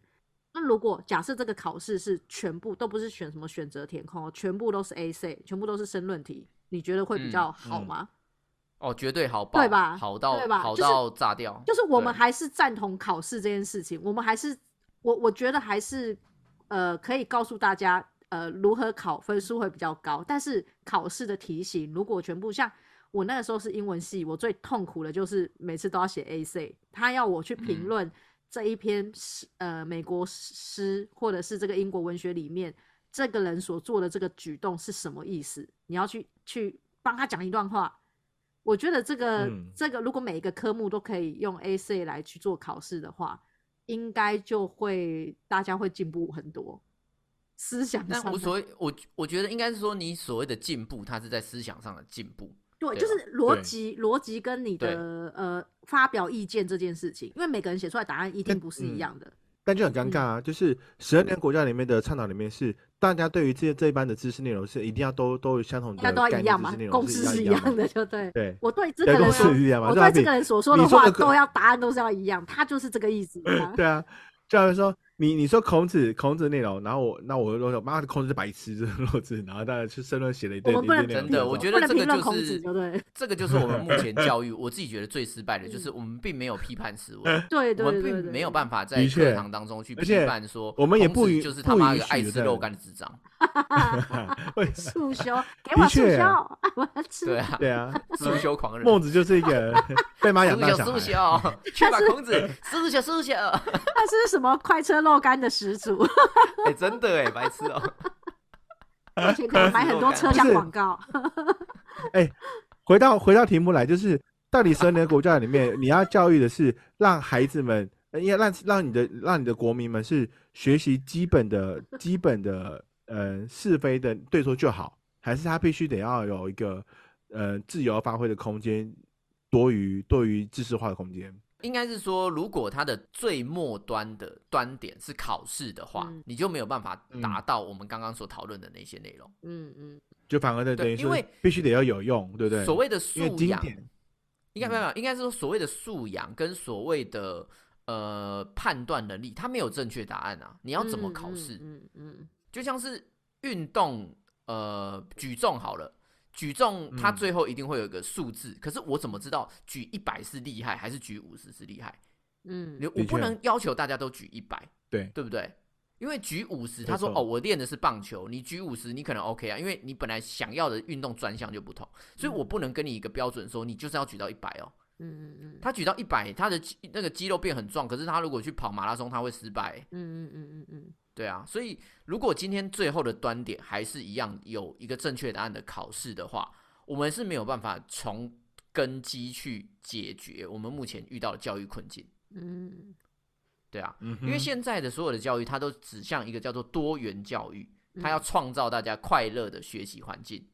那如果假设这个考试是全部都不是选什么选择填空哦，全部都是 A C，全部都是申论题，你觉得会比嗯较好嗯吗？哦，绝对好爆，对吧好到对吧好到炸掉。就是我们对还是赞同考试这件事情，我们还是我我觉得还是呃可以告诉大家呃如何考分数会比较高，但是考试的题型如果全部像我那个时候是英文系，我最痛苦的就是每次都要写 A C，他要我去评嗯论这一篇诗呃美国诗或者是这个英国文学里面这个人所做的这个举动是什么意思，你要去去帮他讲一段话。我觉得这个、嗯这个，如果每一个科目都可以用 A C 来去做考试的话，应该就会大家会进步很多。思想上的但无所谓，我我觉得应该是说，你所谓的进步，它是在思想上的进步。对，对啊就是逻辑逻辑跟你的呃发表意见这件事情，因为每个人写出来答案一定不是一嗯样的。但就很尴尬啊，就是十二年国家里面的倡导里面是，大家对于这这一班的知识内容是一定要都都有相同的大家都要概一样嘛念知识内，容共识是一一样样的，就对。对，我对这个人说，式一样嘛，我对这个人所说的话你说的可都要答案都是要一样，他就是这个意思。对啊，教授说你你说孔子孔子内容，然后我那我就说妈的孔子是白痴，这个弱智，然后大家去申论写了一堆我们不能真的，我觉得这个就是对不对？这个就是我们目前 教育，我自己觉得最失败的，就是我们并没有批判思维，对我对对对，们并没有办法在课堂当中去批判说，我们也不允就是他妈一个爱吃肉干的智障，为速修，给我速修，我要吃。对啊，对啊，速修狂人，孟子就是一个被妈养速修速大小孩。修，去把孔子速修速修，他是什么快车肉干的始祖？哎，真的哎，白痴哦，而且可以买很多车厢广告。哎回到回到题目来，就是到底十二年国教里面，你要教育的是让孩子们，呃应该让让你的让你的国民们是学习基本的基本的呃是非的对错就好，还是他必须得要有一个呃自由发挥的空间，多于多于知识化的空间？应该是说，如果它的最末端的端点是考试的话，嗯你就没有办法达到我们刚刚所讨论的那些内容。嗯嗯，就反而等于说因为必须得要有用，对不对？所谓的素养，应该没有，没有应该是说所谓的素养跟所谓的呃判断能力，它没有正确答案啊。你要怎么考试？嗯嗯就像是运动，呃，举重好了，举重它嗯。最后一定会有一个数字，可是我怎么知道举一百是厉害还是举五十是厉害？嗯。你我不能要求大家都举一百，对。对不对？因为举五十，他说哦，我练的是棒球，你举五十，你可能 OK 啊，因为你本来想要的运动专项就不同，所以我不能跟你一个标准说你就是要举到一百哦。嗯嗯嗯。他举到一百，他的那个肌肉变很壮，可是他如果去跑马拉松，他会失败。欸。嗯嗯嗯嗯嗯对啊，所以如果今天最后的端点还是一样有一个正确答案的考试的话，我们是没有办法从根基去解决我们目前遇到的教育困境。嗯对啊，嗯，因为现在的所有的教育，它都指向一个叫做多元教育，嗯，它要创造大家快乐的学习环境。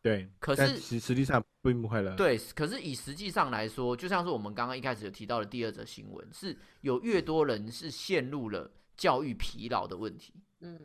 对，可是实实际上并不快乐。对，可是以实际上来说，就像是我们刚刚一开始有提到的第二则新闻，是有越多人是陷入了教育疲劳的问题。嗯。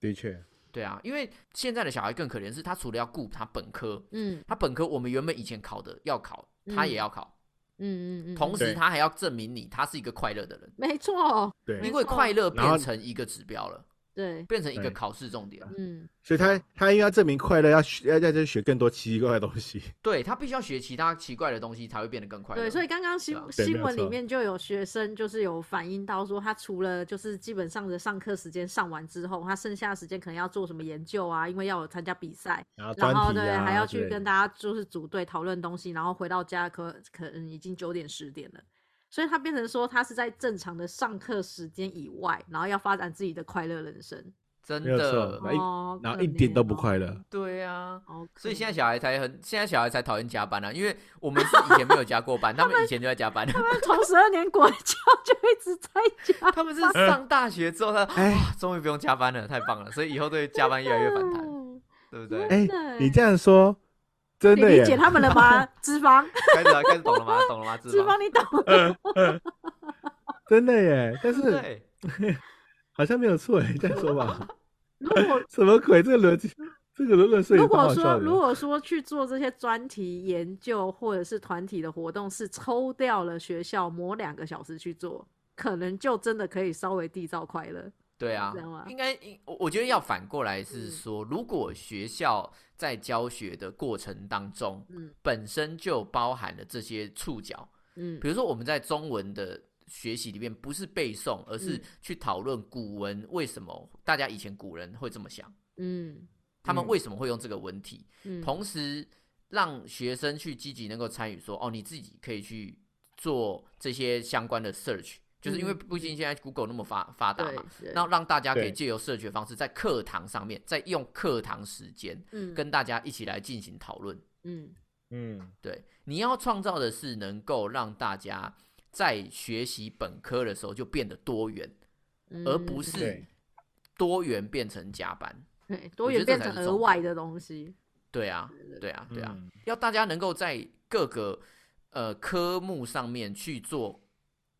的确，对啊，因为现在的小孩更可怜，是他除了要顾他本科，嗯。他本科我们原本以前考的要考，他也要考，嗯嗯嗯，同时他还要证明你他是一个快乐的人，没错，对。没，因为快乐变成一个指标了，对，变成一个考试重点。嗯所以他他因为要证明快乐，要学要在这学更多奇奇怪怪的东西。对他必须要学其他奇怪的东西，才会变得更快乐。对，所以刚刚新新闻里面就有学生就是有反映到说，他除了就是基本上的上课时间上完之后，他剩下的时间可能要做什么研究啊，因为要有参加比赛，然后对还要去跟大家就是组队讨论东西，然后回到家可可能已经九点十点了，所以他变成说他是在正常的上课时间以外，然后要发展自己的快乐人生。真没错的，哦，然后一点都不快乐。对啊。所以现在小孩才很，现在小孩才讨厌加班啊，因为 我们是以前没有加过班，他们以前就在加班。他们 从十二年国教就一直在加，他们是上大学之后，他哎哇，终于不用加班了，太棒了，所以以后对加班越来越反弹，嗯对不对？哎对你这样说，真你的耶，理解他们了吗？脂肪，开始了，开始懂了吗？懂了吗？脂 脂肪，你懂？真的耶。但是，好像没有错哎，这样说吧，如果什么鬼？这个逻辑，这个论述也如果说。如果说去做这些专题研究或者是团体的活动，是抽掉了学校磨两个小时去做，可能就真的可以稍微缔造快乐。对啊应该，应我我觉得要反过来是嗯说，如果学校在教学的过程当中，嗯。本身就包含了这些触角，嗯。比如说我们在中文的学习里面，不是背诵，而是嗯。去讨论古文为什么大家以前古人会这么想，嗯他们嗯。为什么会用这个文体，嗯，同时让学生去积极能够参与，说哦，你自己可以去做这些相关的 search，就是因为嗯毕竟现在 Google 那么发发达嘛，，对然后让大家可以借由 search 的方式，在课堂上面，再用课堂时间嗯。跟大家一起来进行讨论。嗯。嗯，对，你要创造的是能够让大家在学习本科的时候就变得多元，嗯而不是多元变成加班。对多元变成额外的东西。对啊，对啊，对啊，嗯。要大家能够在各个呃科目上面去做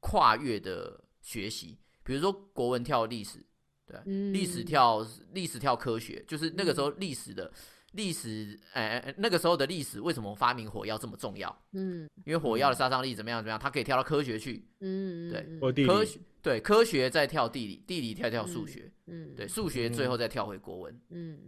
跨越的学习，比如说国文跳历史，对历史跳历史跳科学，就是那个时候历史的历史，呃，呃那个时候的历史为什么发明火药这么重要？嗯。因为火药的杀伤力怎么样怎么样，它可以跳到科学去，嗯，对科学对科学再跳地理，地理跳跳数学，嗯对数学最后再跳回国文，嗯。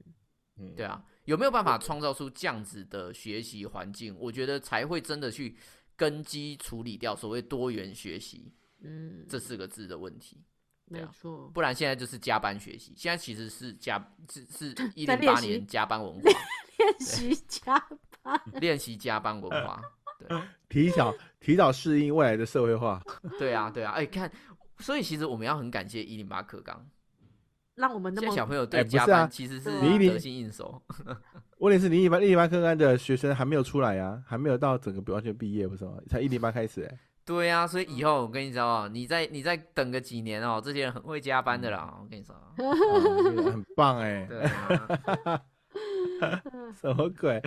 嗯对啊，有没有办法创造出这样子的学习环境？我觉得才会真的去根基处理掉所谓多元学习嗯，这四个字的问题。没错，不然现在就是加班学习，现在其实是加是是 一零八年加班文化，练习加班练习加班文化。对 提早提早适应未来的社会化。对啊对啊，哎、看，所以其实我们要很感谢一零八课纲，让我们那么现在小朋友哎对加班其实是你得心应手。问题是你一般一零八课纲的学生还没有出来啊、还没有到整个完全毕业，不是吗？才一零八开始、哎，对啊，所以以后我跟你讲哦，你再你再等个几年哦，这些人很会加班的啦。我跟你说，哦很棒哎、对啊，什么鬼？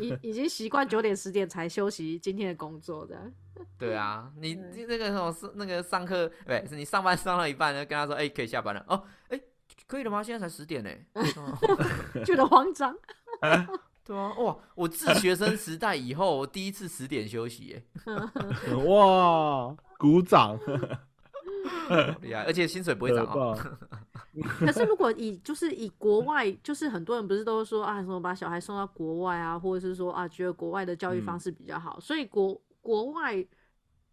已已经习惯九点十点才休息今天的工作的，对啊，你那个什么是那个上课，对，是你上班上到一半呢，跟他说，哎、可以下班了。哦，哎、可以了吗？现在才十点呢。哦觉得慌张。对啊，哇！我自学生时代以后，我第一次十点休息，耶，哇，鼓掌！好厉害！而且薪水不会涨可 是如果以就是以国外，就是很多人不是都说啊什么把小孩送到国外啊，或者是说啊觉得国外的教育方嗯式比较好，所以国国外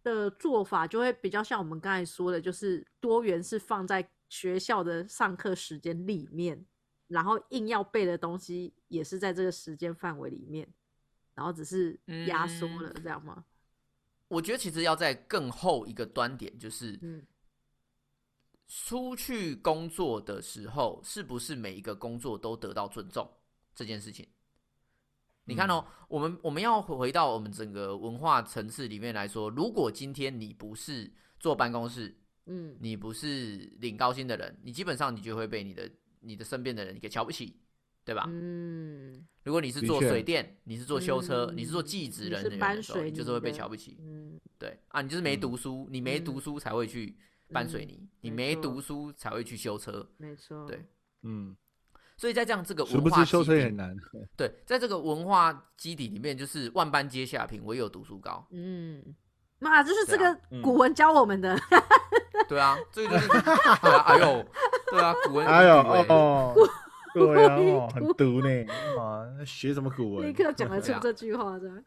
的做法就会比较像我们刚才说的，就是多元是放在学校的上课时间里面，然后硬要背的东西也是在这个时间范围里面，然后只是压缩了这样吗？我觉得其实要在更后一个端点，就是嗯出去工作的时候，是不是每一个工作都得到尊重这件事情？你看哦，我们我们要回到我们整个文化层次里面来说，如果今天你不是坐办公室，嗯你不是领高薪的人，你基本上你就会被你的你的身边的人你给瞧不起，对吧？嗯。如果你是做水电，你是做修车，嗯你是做技职人员的时候，搬水你就是会被瞧不起。嗯。对。啊，你就是没嗯。读书，你没读嗯书才会去搬水泥，你没读书才会去修车。没错，对。嗯，所以在这样这个文化不知修车基底也很难。对，在这个文化基底里面，就是万般皆下品，唯有读书高。嗯，妈，这是这个嗯。古文教我们的，对啊，这个就是 哎呦，对啊，古文哎呦古文哦，对啊，哦，很毒呢。啊，那学什么古文？立刻讲得出这句话的。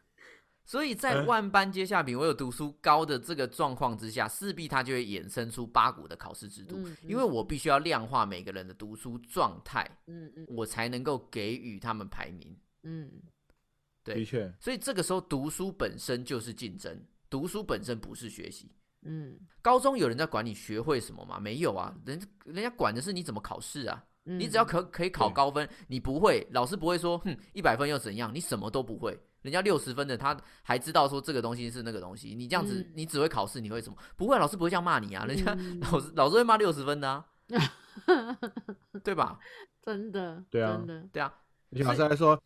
所以在万般皆下品，唯有读书高的这个状况之下，势必它就会衍生出八股的考试制度。嗯因为我必须要量化每个人的读书状态，嗯嗯我才能够给予他们排名。嗯对的确，所以这个时候读书本身就是竞争，读书本身不是学习。嗯，高中有人在管你学会什么吗？没有啊，人人家管的是你怎么考试啊。你只要可可以考高分，你不会，老师不会说，哼，一百分又怎样？你什么都不会。人家六十分的，他还知道说这个东西是那个东西。你这样子，嗯你只会考试，你会什么？不会，老师不会这样骂你啊。人家嗯 老师老师会骂六十分的啊，对吧？真的，对啊真的，对啊，而且老师还说，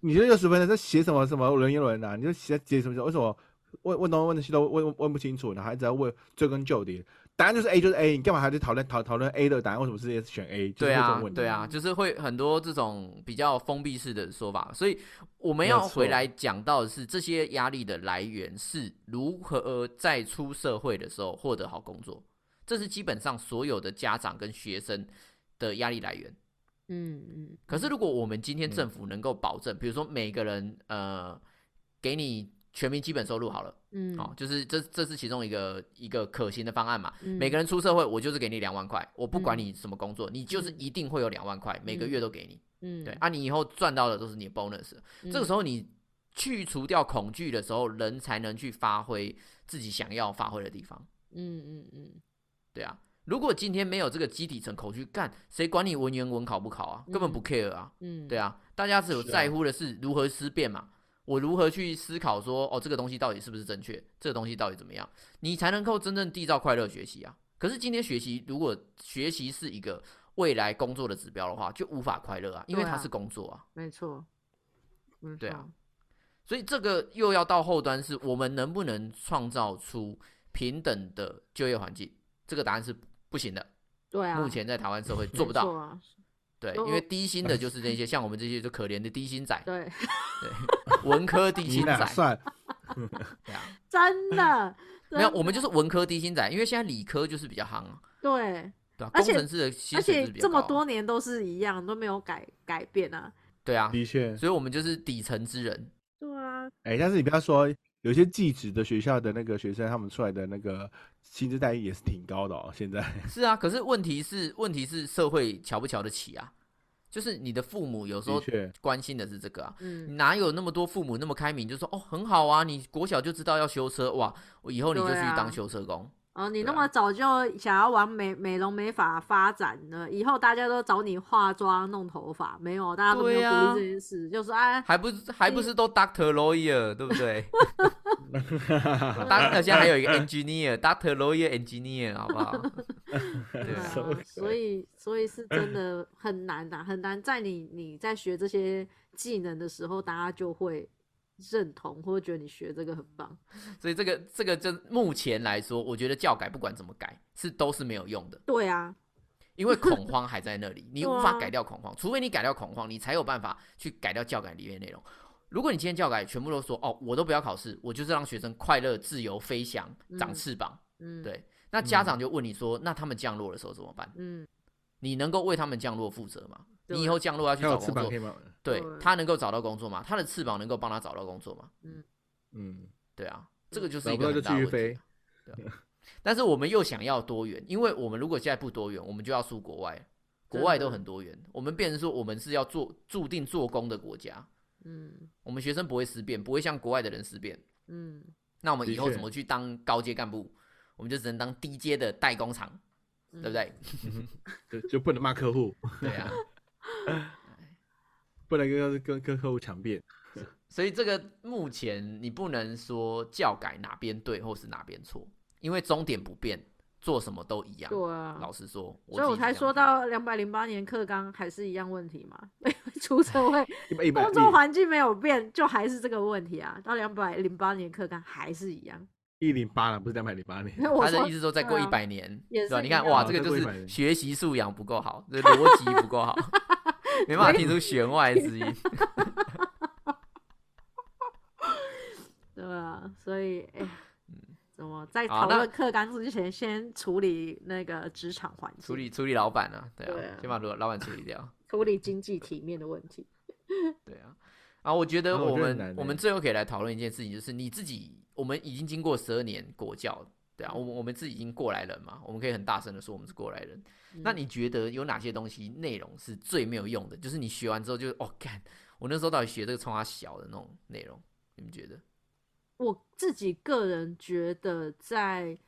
你这六十分的在写什么什么文言文啊？你就写写什么？为什么问问东问西都问问不清楚，然后还一直在问追根究底？答案就是 A 就是 A，你干嘛还在讨论讨讨论 A 的答案？为什么是选 A？就是对啊对啊，嗯就是会很多这种比较封闭式的说法，所以我们要回错来讲到的是这些压力的来源是如何在出社会的时候获得好工作，这是基本上所有的家长跟学生的压力来源。嗯嗯。可是如果我们今天嗯政府能够保证，比如说每个人呃给你全民基本收入好了，嗯，哦，就是这这是其中一个一个可行的方案嘛。嗯每个人出社会，我就是给你两万块，我不管嗯你什么工作，你就是嗯一定会有两万块，每个嗯月都给你。嗯，对啊，你以后赚到的都是你的 bonus。这个时候，你去除掉恐惧的时候，人才能去发挥自己想要发挥的地方。嗯嗯嗯对啊，如果今天没有这个基底层恐惧，干谁管你文言文考不考啊？根本不 care 啊。嗯，对啊，大家只有在乎的是如何思辨嘛。我如何去思考说，哦，这个东西到底是不是正确？这个东西到底怎么样？你才能够真正缔造快乐学习啊。可是今天学习，如果学习是一个未来工作的指标的话，就无法快乐啊，因为它是工作啊。没错，没对啊，所以这个又要到后端，是我们能不能创造出平等的就业环境？这个答案是不行的。对啊，目前在台湾社会做不到。啊，对，因为低薪的就是那 些像我们这些就可怜的低薪仔，对，对，文科低薪仔，算？对啊，真的没有，我们就是文科低薪仔，因为现在理科就是比较夯啊，对，对啊，而且工程师的薪而水就且这么是比较高啊多年都是一样，都没有改改变啊。对啊，的确，所以我们就是底层之人，对啊，哎，但是你不要说，有些寄职的学校的那个学生，他们出来的那个薪资待遇也是挺高的哦。现在，是啊，可是问题是，问题是社会瞧不瞧得起啊？就是你的父母有时候关心的是这个啊，嗯，哪有那么多父母那么开明，就说哦很好啊，你国小就知道要修车，哇，我以后你就去当修车工，哦，你那么早就想要往美美容美发发展呢？以后大家都找你化妆、弄头发，没有，大家都没有鼓励这件事，就是哎，还不是还不是都 Doctor Lawyer 对不对？Doctor 对现在还有一个 Engineer，Doctor Lawyer Engineer 好不好？对对啊，啊，所以所以是真的很难的、很难在你你在学这些技能的时候，大家就会认同或者觉得你学这个很棒。所以这个这个就目前来说，我觉得教改不管怎么改是都是没有用的。对啊，因为恐慌还在那里，你 无法啊改掉恐慌，除非你改掉恐慌，你才有办法去改掉教改里面的内容。如果你今天教改全部都说哦，我都不要考试，我就是让学生快乐、自由飞翔、长嗯翅膀，嗯，，对，那家长就问你说，那他们降落的时候怎么办？嗯，你能够为他们降落负责吗？你以后降落要去找工作？对对他能够找到工作吗？他的翅膀能够帮他找到工作吗？嗯嗯，对啊，这个就是一个很大的继续飞问题啊。对啊，但是我们又想要多元，因为我们如果现在不多元，我们就要输国外，国外都很多元。我们变成说，我们是要做注定做工的国家，嗯我们学生不会思辨，不会像国外的人思辨。嗯，那我们以后怎么去当高阶干部？我们就只能当低阶的代工厂，对不对？就就不能骂客户，对啊，不能跟跟跟客户强辩。所以这个目前你不能说教改哪边对或是哪边错，因为终点不变，做什么都一样。对啊。老实说，所以我才说到两百零八年课纲还是一样问题嘛，出社会工作环境没有变，就还是这个问题啊。到两百零八年课纲还是一样。一零八了，不是两百零八年。他的意思说，再过一百年，也对吧？你看，哇，哦这个就再过100年是学习素养不够好，这逻辑不够好，没办法听出弦外之音。对啊，所以哎呀，怎么在讨论课纲之前，先处理那个职场环境，处理处理老板啊，对对啊，啊先把老老板处理掉，处理经济体面的问题。对啊。啊我觉得啊我我们我们最后可以来讨论一件事情，就是你自己，我们已经经过十二年国教，对啊，我们我们自己已经过来人嘛，我们可以很大声的说我们是过来人。那嗯你觉得有哪些东西内容是最没有用的？就是你学完之后就哦，干，我那时候到底学这个冲他小的那种内容，你们觉得？我自己个人觉得，在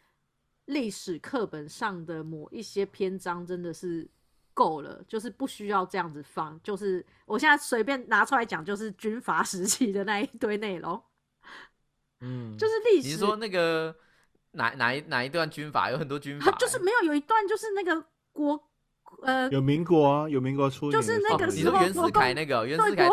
历史课本上的某一些篇章真的是够了，就是不需要这样子放。就是我现在随便拿出来讲，就是军阀时期的那一堆内容，嗯，就是历史。你说那个哪哪一哪一段军阀有很多军阀欸、就是没有有一段就是那个国呃有民国啊，有民国初年就是那个时候说袁世国共凯那个哦袁对世凯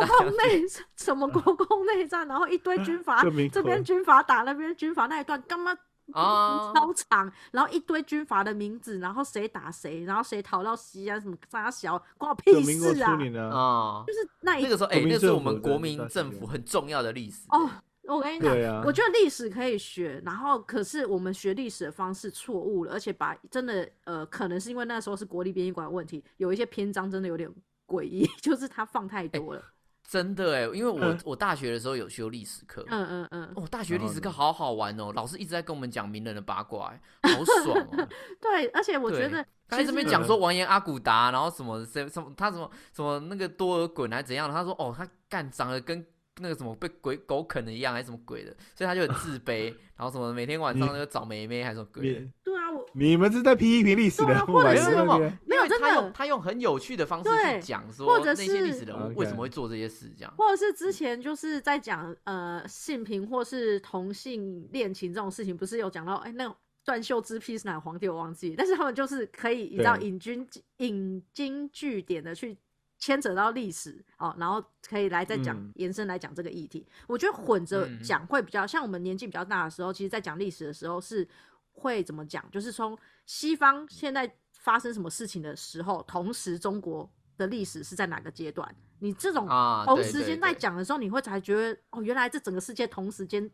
什么国共内战，然后一堆军阀，这边军阀打那边军阀那一段，干嘛啊超长，然后一堆军阀的名字，然后谁打谁，然后谁逃到西安，什么杀小，关我屁有民国事啊！初年啊，啊，就是那一那个时候哎、那是我们国民政府很重要的历史哦，我跟你讲，啊我觉得历史可以学，然后可是我们学历史的方式错误了，而且把真的呃，可能是因为那时候是国立编译馆的问题，有一些篇章真的有点诡异，就是它放太多了。真的哎，因为我、嗯我大学的时候有修历史课，嗯嗯嗯，哦，大学历史课好好玩哦，老师一直在跟我们讲名人的八卦，哎，好爽哦。对，而且我觉得他在这边讲说完颜阿骨达，然后什么什什么他什么什么那个多尔衮还怎样的，他说哦他干长得跟那个什么被鬼狗啃的一样，还是什么鬼的，所以他就很自卑，然后什么每天晚上就找妹妹还是什么鬼的。对啊，我你们是在批评历史人物没有真的因为他用他用很有趣的方式去讲说或者那些历史人物为什么会做这些事，这样。或者是之前就是在讲呃性平或是同性恋情这种事情，不是有讲到哎、那种断袖之癖是哪个皇帝我忘记，但是他们就是可以你知道引经引经据典的去牵扯到历史哦，然后可以来再讲、嗯延伸来讲这个议题。我觉得混着嗯讲会比较像我们年纪比较大的时候，其实在讲历史的时候是会怎么讲，就是从西方现在发生什么事情的时候，同时中国。的历史是在哪个阶段。你这种啊，同时间在对讲的时候，你会才觉得哦，原来这整个世界同时间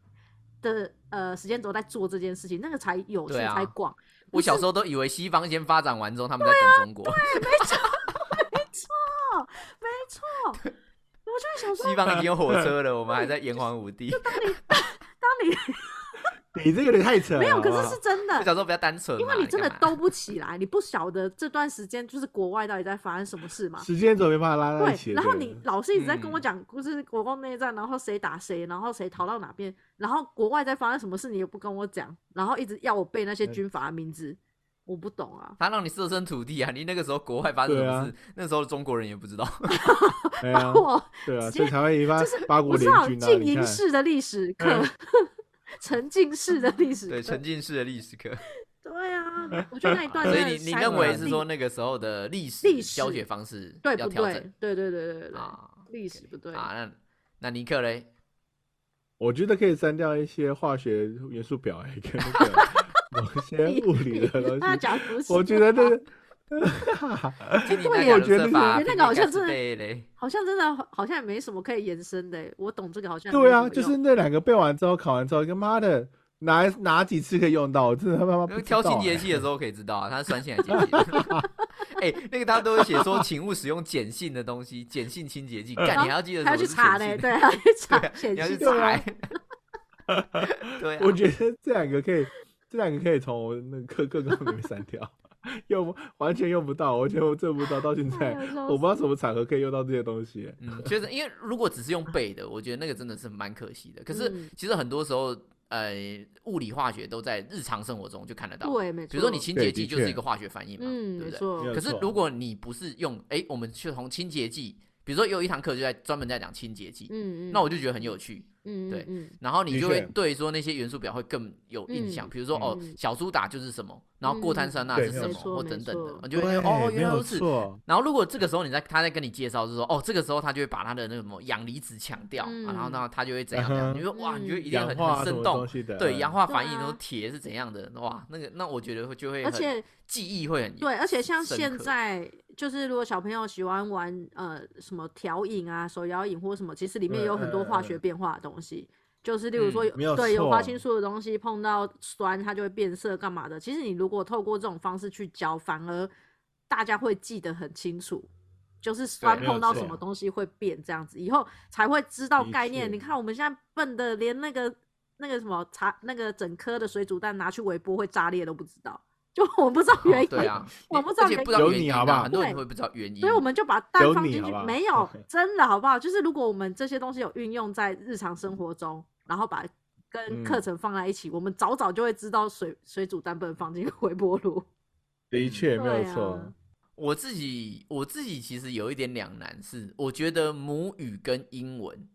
的呃时间轴在做这件事情，那个才有趣、啊才广。我小时候候都以为西方先发展完之后，他们在等中国，对没错，我就在想说，西方已经有火车了，我们还在炎黄五帝。当你当 你你这个有点太扯了。没有，可是是真的我，小时候比较单纯，因为你真的兜不起来，你不晓得这段时间就是国外到底在发生什么事嘛。时间轴没办法拉在一起。对，然后你老是一直在跟我嗯讲，就是国共内战，然后谁打谁，然后谁逃到哪边，然后国外在发生什么事，你也不跟我讲，然后一直要我背那些嗯军阀的名字，我不懂啊。他让你设身处地啊！你那个时候国外发生什么事，那时候中国人也不知道。对啊，我对啊，所以才会引发就是八国我知道联军啊。静你看，音式的历史课嗯，沉浸式的历史对，课沉，浸式的历史课。对啊，我觉得那一段所以你你认为是说那个时候的历史历史教学方式对不调整？对对对对对对，啊？历史不对啊，那那尼克嘞？我觉得可以删掉一些化学元素表，哎，跟那个某些物理的东 他西。我觉得这个，今年对那我觉得法那个好像真的嘞。好像真的好像也没什么可以延伸的欸。我懂这个好像对啊，就是那两个背完之后，考完之后，跟妈的哪哪几次可以用到？我真的他妈不知道因为挑清洁哎剂的时候可以知道啊，它是酸性还是碱性？哎、那个他都会写说，请勿使用碱性的东西，碱性清洁剂。干，你还要记得还要什么是去查嘞，对，还要去查对啊显你要去示对我觉得这两个可以，这两个可以从我那个课课纲里面删掉，用不完全用不到，我觉得我做不到，到现在哎我不知道什么场合可以用到这些东西。嗯，确实，因为如果只是用背的，我觉得那个真的是蛮可惜的。可是嗯其实很多时候，呃，物理化学都在日常生活中就看得到。对，没错。比如说你清洁剂就是一个化学反应嘛，嗯，对不对？可是如果你不是用，哎、我们去从清洁剂，比如说有一堂课就在专门在讲清洁剂，嗯嗯，那我就觉得很有趣。嗯对嗯。然后你就会对说那些元素表会更有印象，嗯比如说哦嗯，小苏打就是什么，然后过碳酸钠是什么，或等等的就会觉得哦，原来如此。然后如果这个时候你在他在跟你介绍，是说哦，这个时候他就会把他的那个什么氧离子强调，啊然后嗯。呢他就会怎样你说哇，你就一定很很生动对，嗯。氧化反应，对啊。然后铁是怎样的，哇，那个那我觉得会就会很而且记忆会很对，而且像深刻。现在，就是如果小朋友喜欢玩呃什么调饮啊、手摇饮或什么，其实里面嗯有很多化学变化的东西。就是例如说有对有花青素的东西碰到酸，它就会变色，干嘛的？其实你如果透过这种方式去教，反而大家会记得很清楚，就是酸碰到什么东西会变，这样子以后才会知道概念。你看我们现在笨的，连那个那个什么茶那个整颗的水煮蛋拿去微波会炸裂都不知道，就我不知道原因。对啊，我不知道原有而且不知道原因啊，好不好很多人会不知道原因，所以我们就把蛋放进去没有真的好不好？就是如果我们这些东西有运用在日常生活中，然后把跟嗯课程放在一起，我们早早就会知道水水煮蛋不能放进微波炉。的确没有错。我自己我自己其实有一点两难，是我觉得母语跟英文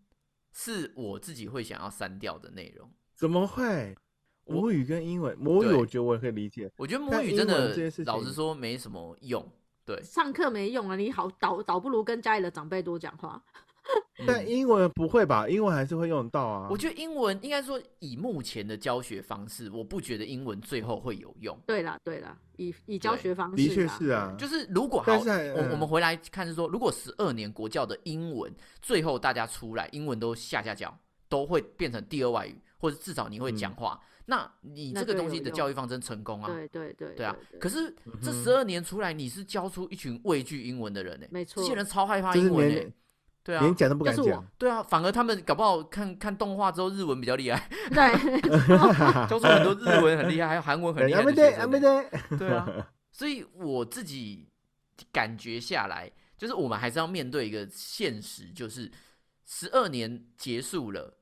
是我自己会想要删掉的内容。怎么会？我母语跟英文，母语我觉得我也可以理解，我觉得母语真的老实说没什么用，对，上课没用啊，你好倒倒不如跟家里的长辈多讲话。嗯但英文不会吧？英文还是会用到啊。我觉得英文应该说以目前的教学方式，我不觉得英文最后会有用。对啦对啦，以以教对学方式的确是啊，就是如果好，但我们回来看是说，如果十二年国教的英文，最后大家出来英文都下下教，都会变成第二外语，或者至少你会讲话，那你这个东西的教育方针成功啊。对对对对啊，可是这十二年出来，你是教出一群畏惧英文的人呢、没错这些人超害怕英文呢、连对啊连，讲都不敢讲。对啊，反而他们搞不好看看动画之后日文比较厉害，对，教出很多日文很厉害，还有韩文很厉害的学生、对啊，所以我自己感觉下来，就是我们还是要面对一个现实，就是十二年结束了，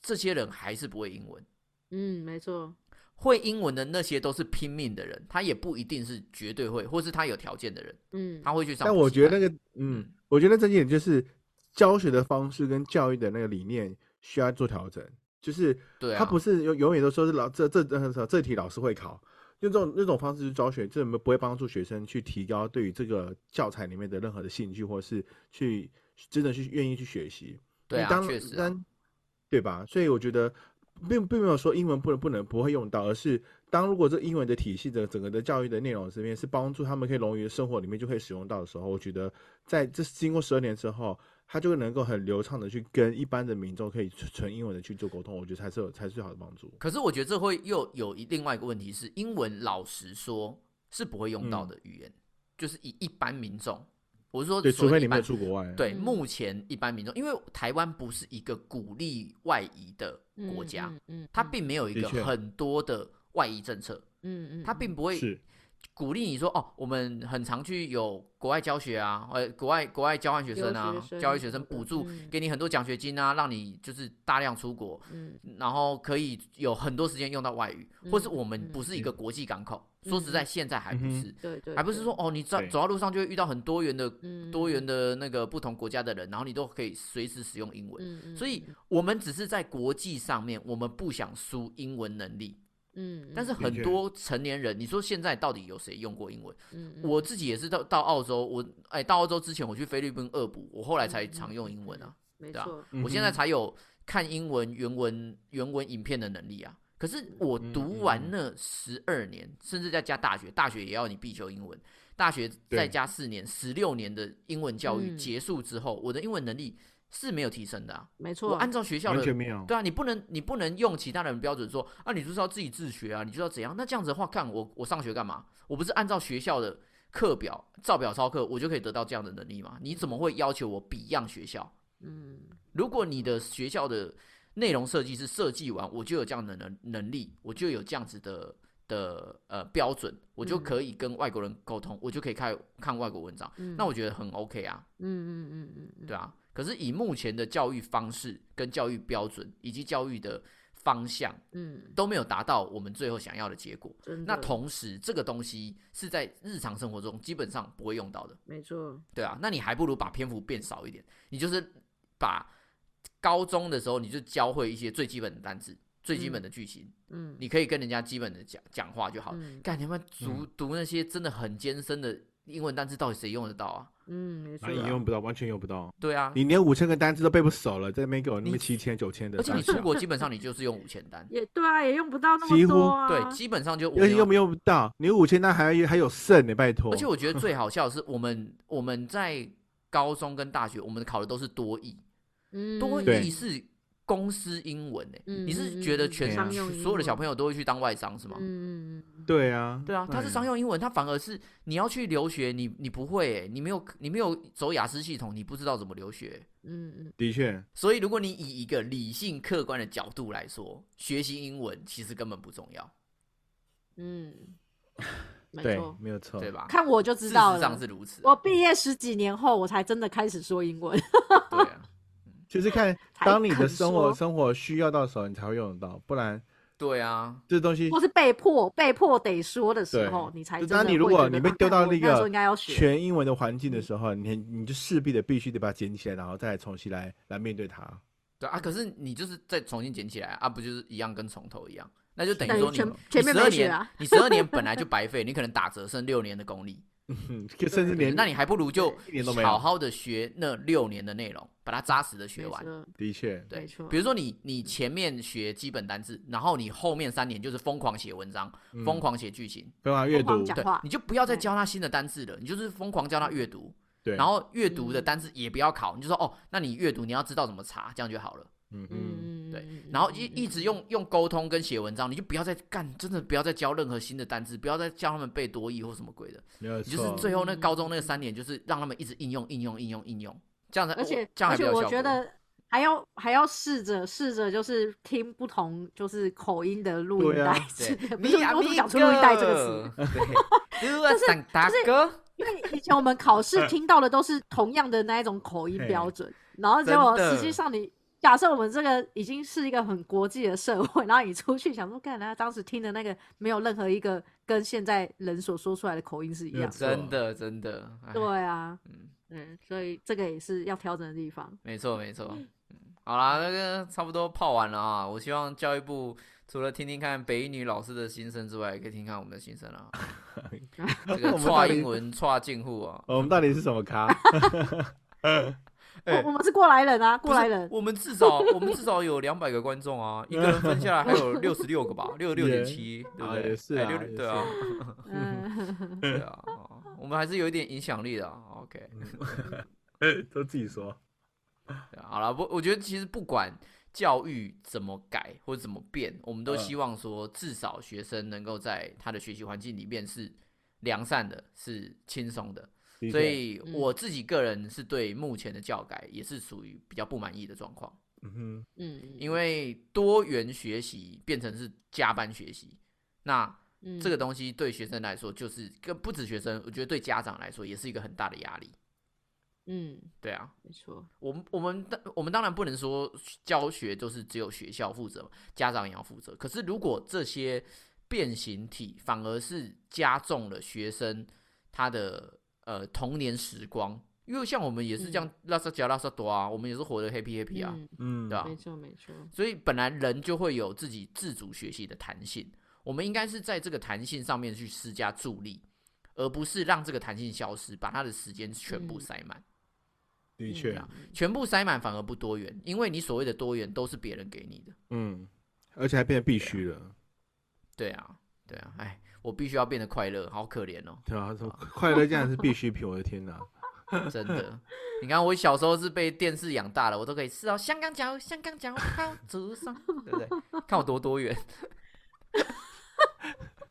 这些人还是不会英文。嗯，没错，会英文的那些都是拼命的人，他也不一定是绝对会，或是他有条件的人，嗯，他会去上。但我觉得那个，嗯嗯，我觉得这点就是教学的方式跟教育的那个理念需要做调整。就是对啊，他不是永永远都说是老这这这这题老师会考，用这种那种方式去教学，这不会帮助学生去提高对于这个教材里面的任何的兴趣，或是去真的去愿意去学习。对啊，你当确实啊、当对吧？所以我觉得并并没有说英文不能不能不会用到，而是当如果这英文的体系的整个的教育的内容这边是帮助他们可以融于生活里面就可以使用到的时候，我觉得在这经过十二年之后，他就能够很流畅的去跟一般的民众可以纯纯英文的去做沟通，我觉得才是有才是最好的帮助。可是我觉得这会又有一另外一个问题是，英文老实说是不会用到的语言，就是以一般民众，我是说对，除非你没有所谓一般出国外。对，嗯目前一般民众，因为台湾不是一个鼓励外移的国家，嗯，嗯它并没有一个很多的外移政策，嗯嗯，它并不会是，鼓励你说哦，我们很常去有国外教学啊，呃，国外国外交换学生啊留学，生交换学生补助嗯。给你很多奖学金啊，让你就是大量出国，嗯。然后可以有很多时间用到外语，或是嗯我们嗯。不是一个国际港口，说实在，现在还不是，对对，还不是说哦，你走对。走到路上就会遇到很多元的嗯。多元的那个不同国家的人，然后你都可以随时使用英文。所以，我们只是在国际上面，我们不想输英文能力。嗯，但是很多成年人，你说现在到底有谁用过英文？嗯嗯。我自己也是到到澳洲，我哎到澳洲之前我去菲律宾恶补，我后来才常用英文啊。对啊没错，我现在才有看英文原文原文影片的能力啊。可是我嗯读完那十二年，甚至再加大学，大学也要你必修英文，大学再加四年，十六年的英文教育嗯。结束之后，我的英文能力是没有提升的啊。没错，我按照学校的完全没有。对啊，你不能你不能用其他人的标准说啊，你就是要自己自学啊，你就要怎样？那这样子的话，看我我上学干嘛？我不是按照学校的课表照表抄课，我就可以得到这样的能力吗？你怎么会要求我比样学校？嗯如果你的学校的内容设计是设计完，我就有这样的能能力，我就有这样子的的呃标准，我就嗯可以跟外国人沟通，我就可以看看外国文章，嗯，那我觉得很 OK 啊，嗯嗯嗯嗯嗯，对啊。可是以目前的教育方式、跟教育标准以及教育的方向嗯，都没有达到我们最后想要的结果。那同时，这个东西是在日常生活中基本上不会用到的。没错，对啊，那你还不如把篇幅变少一点，你就是把高中的时候你就教会一些最基本的单词、最基本的句型，嗯，你可以跟人家基本的讲讲话就好干、你们读读那些真的很艰深的英文单词，到底谁用得到啊？嗯，没错啊，，你用不到，完全用不到。对啊，你连五千个单词都背不熟了，在那边给我那你么七千九千的而且，你出国基本上你就是用五千单，也对啊，也用不到那几乎么多啊，对，基本上就而且用不用不到，你五千单还有还有剩呢，拜托。而且我觉得最 好笑的是，我们我们在高中跟大学，我们考的都是多义，嗯，多对。义是公司英文诶、嗯你是觉得全所有的小朋友都会去当外商是吗？嗯嗯嗯对啊，对啊，他是商用英文，他反而是你要去留学，你你不会、欸，你没有你没有走雅思系统，你不知道怎么留学欸、嗯嗯的确，所以如果你以一个理性客观的角度来说，学习英文其实根本不重要，嗯，没对错，，没有错，对？吧？看我就知道实上。是如此啊、我毕业十几年后，我才真的开始说英文。对啊，就是看当你的生活生活需要到的时候，你才会用得到，不然对啊，这东西或是被迫被迫得说的时候，你才就当你如果你被丢到那个全英文的环境的时候，你你就势必的必须得把它捡起来，然后再来重新来来面对它。对啊，可是你就是再重新捡起来啊，不就是一样跟从头一样？那就等于说你全全面你十二年你十二年本来就 白费，你可能打折剩六年的功力，嗯，就甚至连那你还不如就好好的学那六年的内容，把它扎实的学完。的确，对没错，比如说你你前面学基本单字，然后你后面三年就是疯狂写文章，嗯。疯狂写剧情，疯狂阅读，对你就不要再教他新的单字了，你就是疯狂教他阅读，对，然后阅读的嗯单字也不要考，你就说哦，那你阅读你要知道怎么查，这样就好了。嗯嗯，嗯，对嗯，然后一一直用用沟通跟写文章，你就不要再干，真的不要再教任何新的单字，不要再教他们背多义或什么鬼的，没有你就是。最后那高中那三年，就是让他们一直应用应用应用应用，这样子而且这样而且我。觉得还要还要试着试着就是听不同就是口音的录音带不是我怎么讲出录音带这个词？哥，对，如果想大哥，因为以前我们考试听到的都是同样的那一种口音标准，然后结果实际上你假设我们这个已经是一个很国际的社会，然后你出去想说，干，他当时听的那个没有任何一个跟现在人所说出来的口音是一样真的真的，哎对啊，嗯，嗯，所以这个也是要调整的地方。没错没错。嗯，好啦，那个差不多泡完了啊。我希望教育部除了听听看北一女老师的心声之外，也可以听听看我们的心声啊。这个 跨英文跨进户啊，我们到底是什么咖？哎我我们是过来人啊，过来人。我们至少 我们至少有两百个观众啊，一个人分下来还有六十六个吧，六十六点七，对不对？是哎啊对啊，嗯，对啊，哦我们还是有一点影响力的啊。OK，都自己说。好了，不，我觉得其实不管教育怎么改或者怎么变，我们都嗯希望说，至少学生能够在他的学习环境里面是良善的，是轻松的。所以我自己个人是对目前的教改也是属于比较不满意的状况，嗯哼，嗯，因为多元学习变成是加班学习，那这个东西对学生来说就是跟不止学生，我觉得对家长来说也是一个很大的压力。嗯，对啊，没错，我们我们当我们当然不能说教学就是只有学校负责，家长也要负责。可是如果这些变形体反而是加重了学生他的呃童年时光，因为像我们也是这样拉萨加拉萨多啊，我们也是活得 happy happy 啊，嗯，嗯，对吧没错没错，所以本来人就会有自己自主学习的弹性，我们应该是在这个弹性上面去施加助力，而不是让这个弹性消失，把他的时间全部嗯塞满。的确，啊全部塞满反而不多元，因为你所谓的多元都是别人给你的。嗯，而且还变得必须了，对啊，对啊，哎，我必须要变得快乐，好可怜哦，对啊，说快乐竟然是必需品，我的天哪！真的。你看我小时候是被电视养大的，我都可以吃到香港脚、香港脚好竹上，对不对？看我躲多元。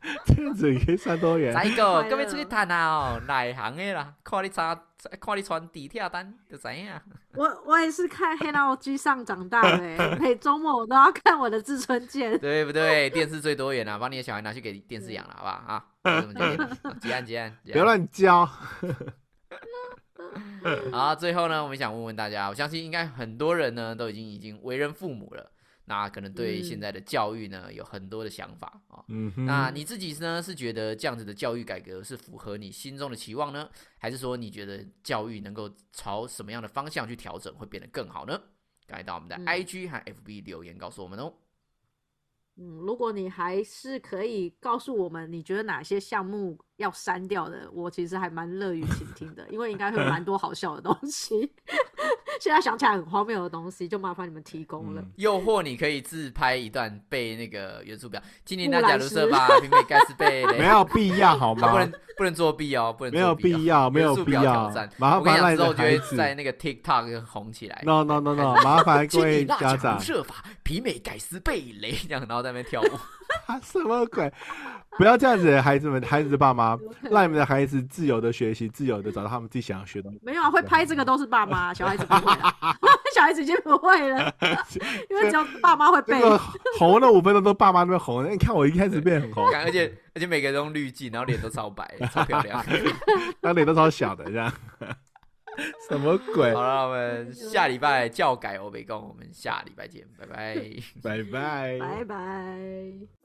这样子也可以算多元，再一个，快各位出去乐谈啊哦，内行的啦，看你查，看你穿地铁单就知影。我我也是看黑道剧上长大的欸，每周末我都要看我的志春剑。对不对？电视最多元啊，把你的小孩拿去给电视养了，好不好啊？就这么决定结案结案，结案不要乱教。好，最后呢，我们想问问大家，我相信应该很多人呢都已经已经为人父母了，那可能对嗯现在的教育呢有很多的想法啊。嗯，那你自己呢是觉得这样子的教育改革是符合你心中的期望呢，还是说你觉得教育能够朝什么样的方向去调整会变得更好呢？赶紧到我们的嗯 IG 和 FB 留言告诉我们哦。嗯，如果你还是可以告诉我们，你觉得哪些项目要删掉的，我其实还蛮乐于倾听的，因为应该会有蛮多好笑的东西。现在想起来很荒谬的东西，就麻烦你们提供了。嗯又或你可以自拍一段背那个元素表，今年木大家兰诗卢瑟吧，平美盖斯贝雷，没有必要好吗啊不？能不能作弊哦，不能没有作弊哦必要，没有必要挑战。。麻烦之后就会孩子在那个 TikTok 红起来。，no no no no，麻烦各位 今年大家长设法，皮美盖斯贝雷这样，然后在那边跳舞。啊 什么鬼？不要这样子，孩子们，孩子的爸妈，让你们的孩子自由的学习，自由的找到他们自己想要学的。没有啊，会拍这个都是爸妈，小孩子不会了，小孩子已经不会了，因为只要爸妈会背。这个红了五分钟都爸妈那边红，你看我一开始变很红，而且而且每个人都用滤镜，然后脸都超白，超漂亮。然后脸都超小的这样，什么鬼好？了，我们下礼拜教改欧美共，我们下礼拜见，拜拜。拜拜。拜拜。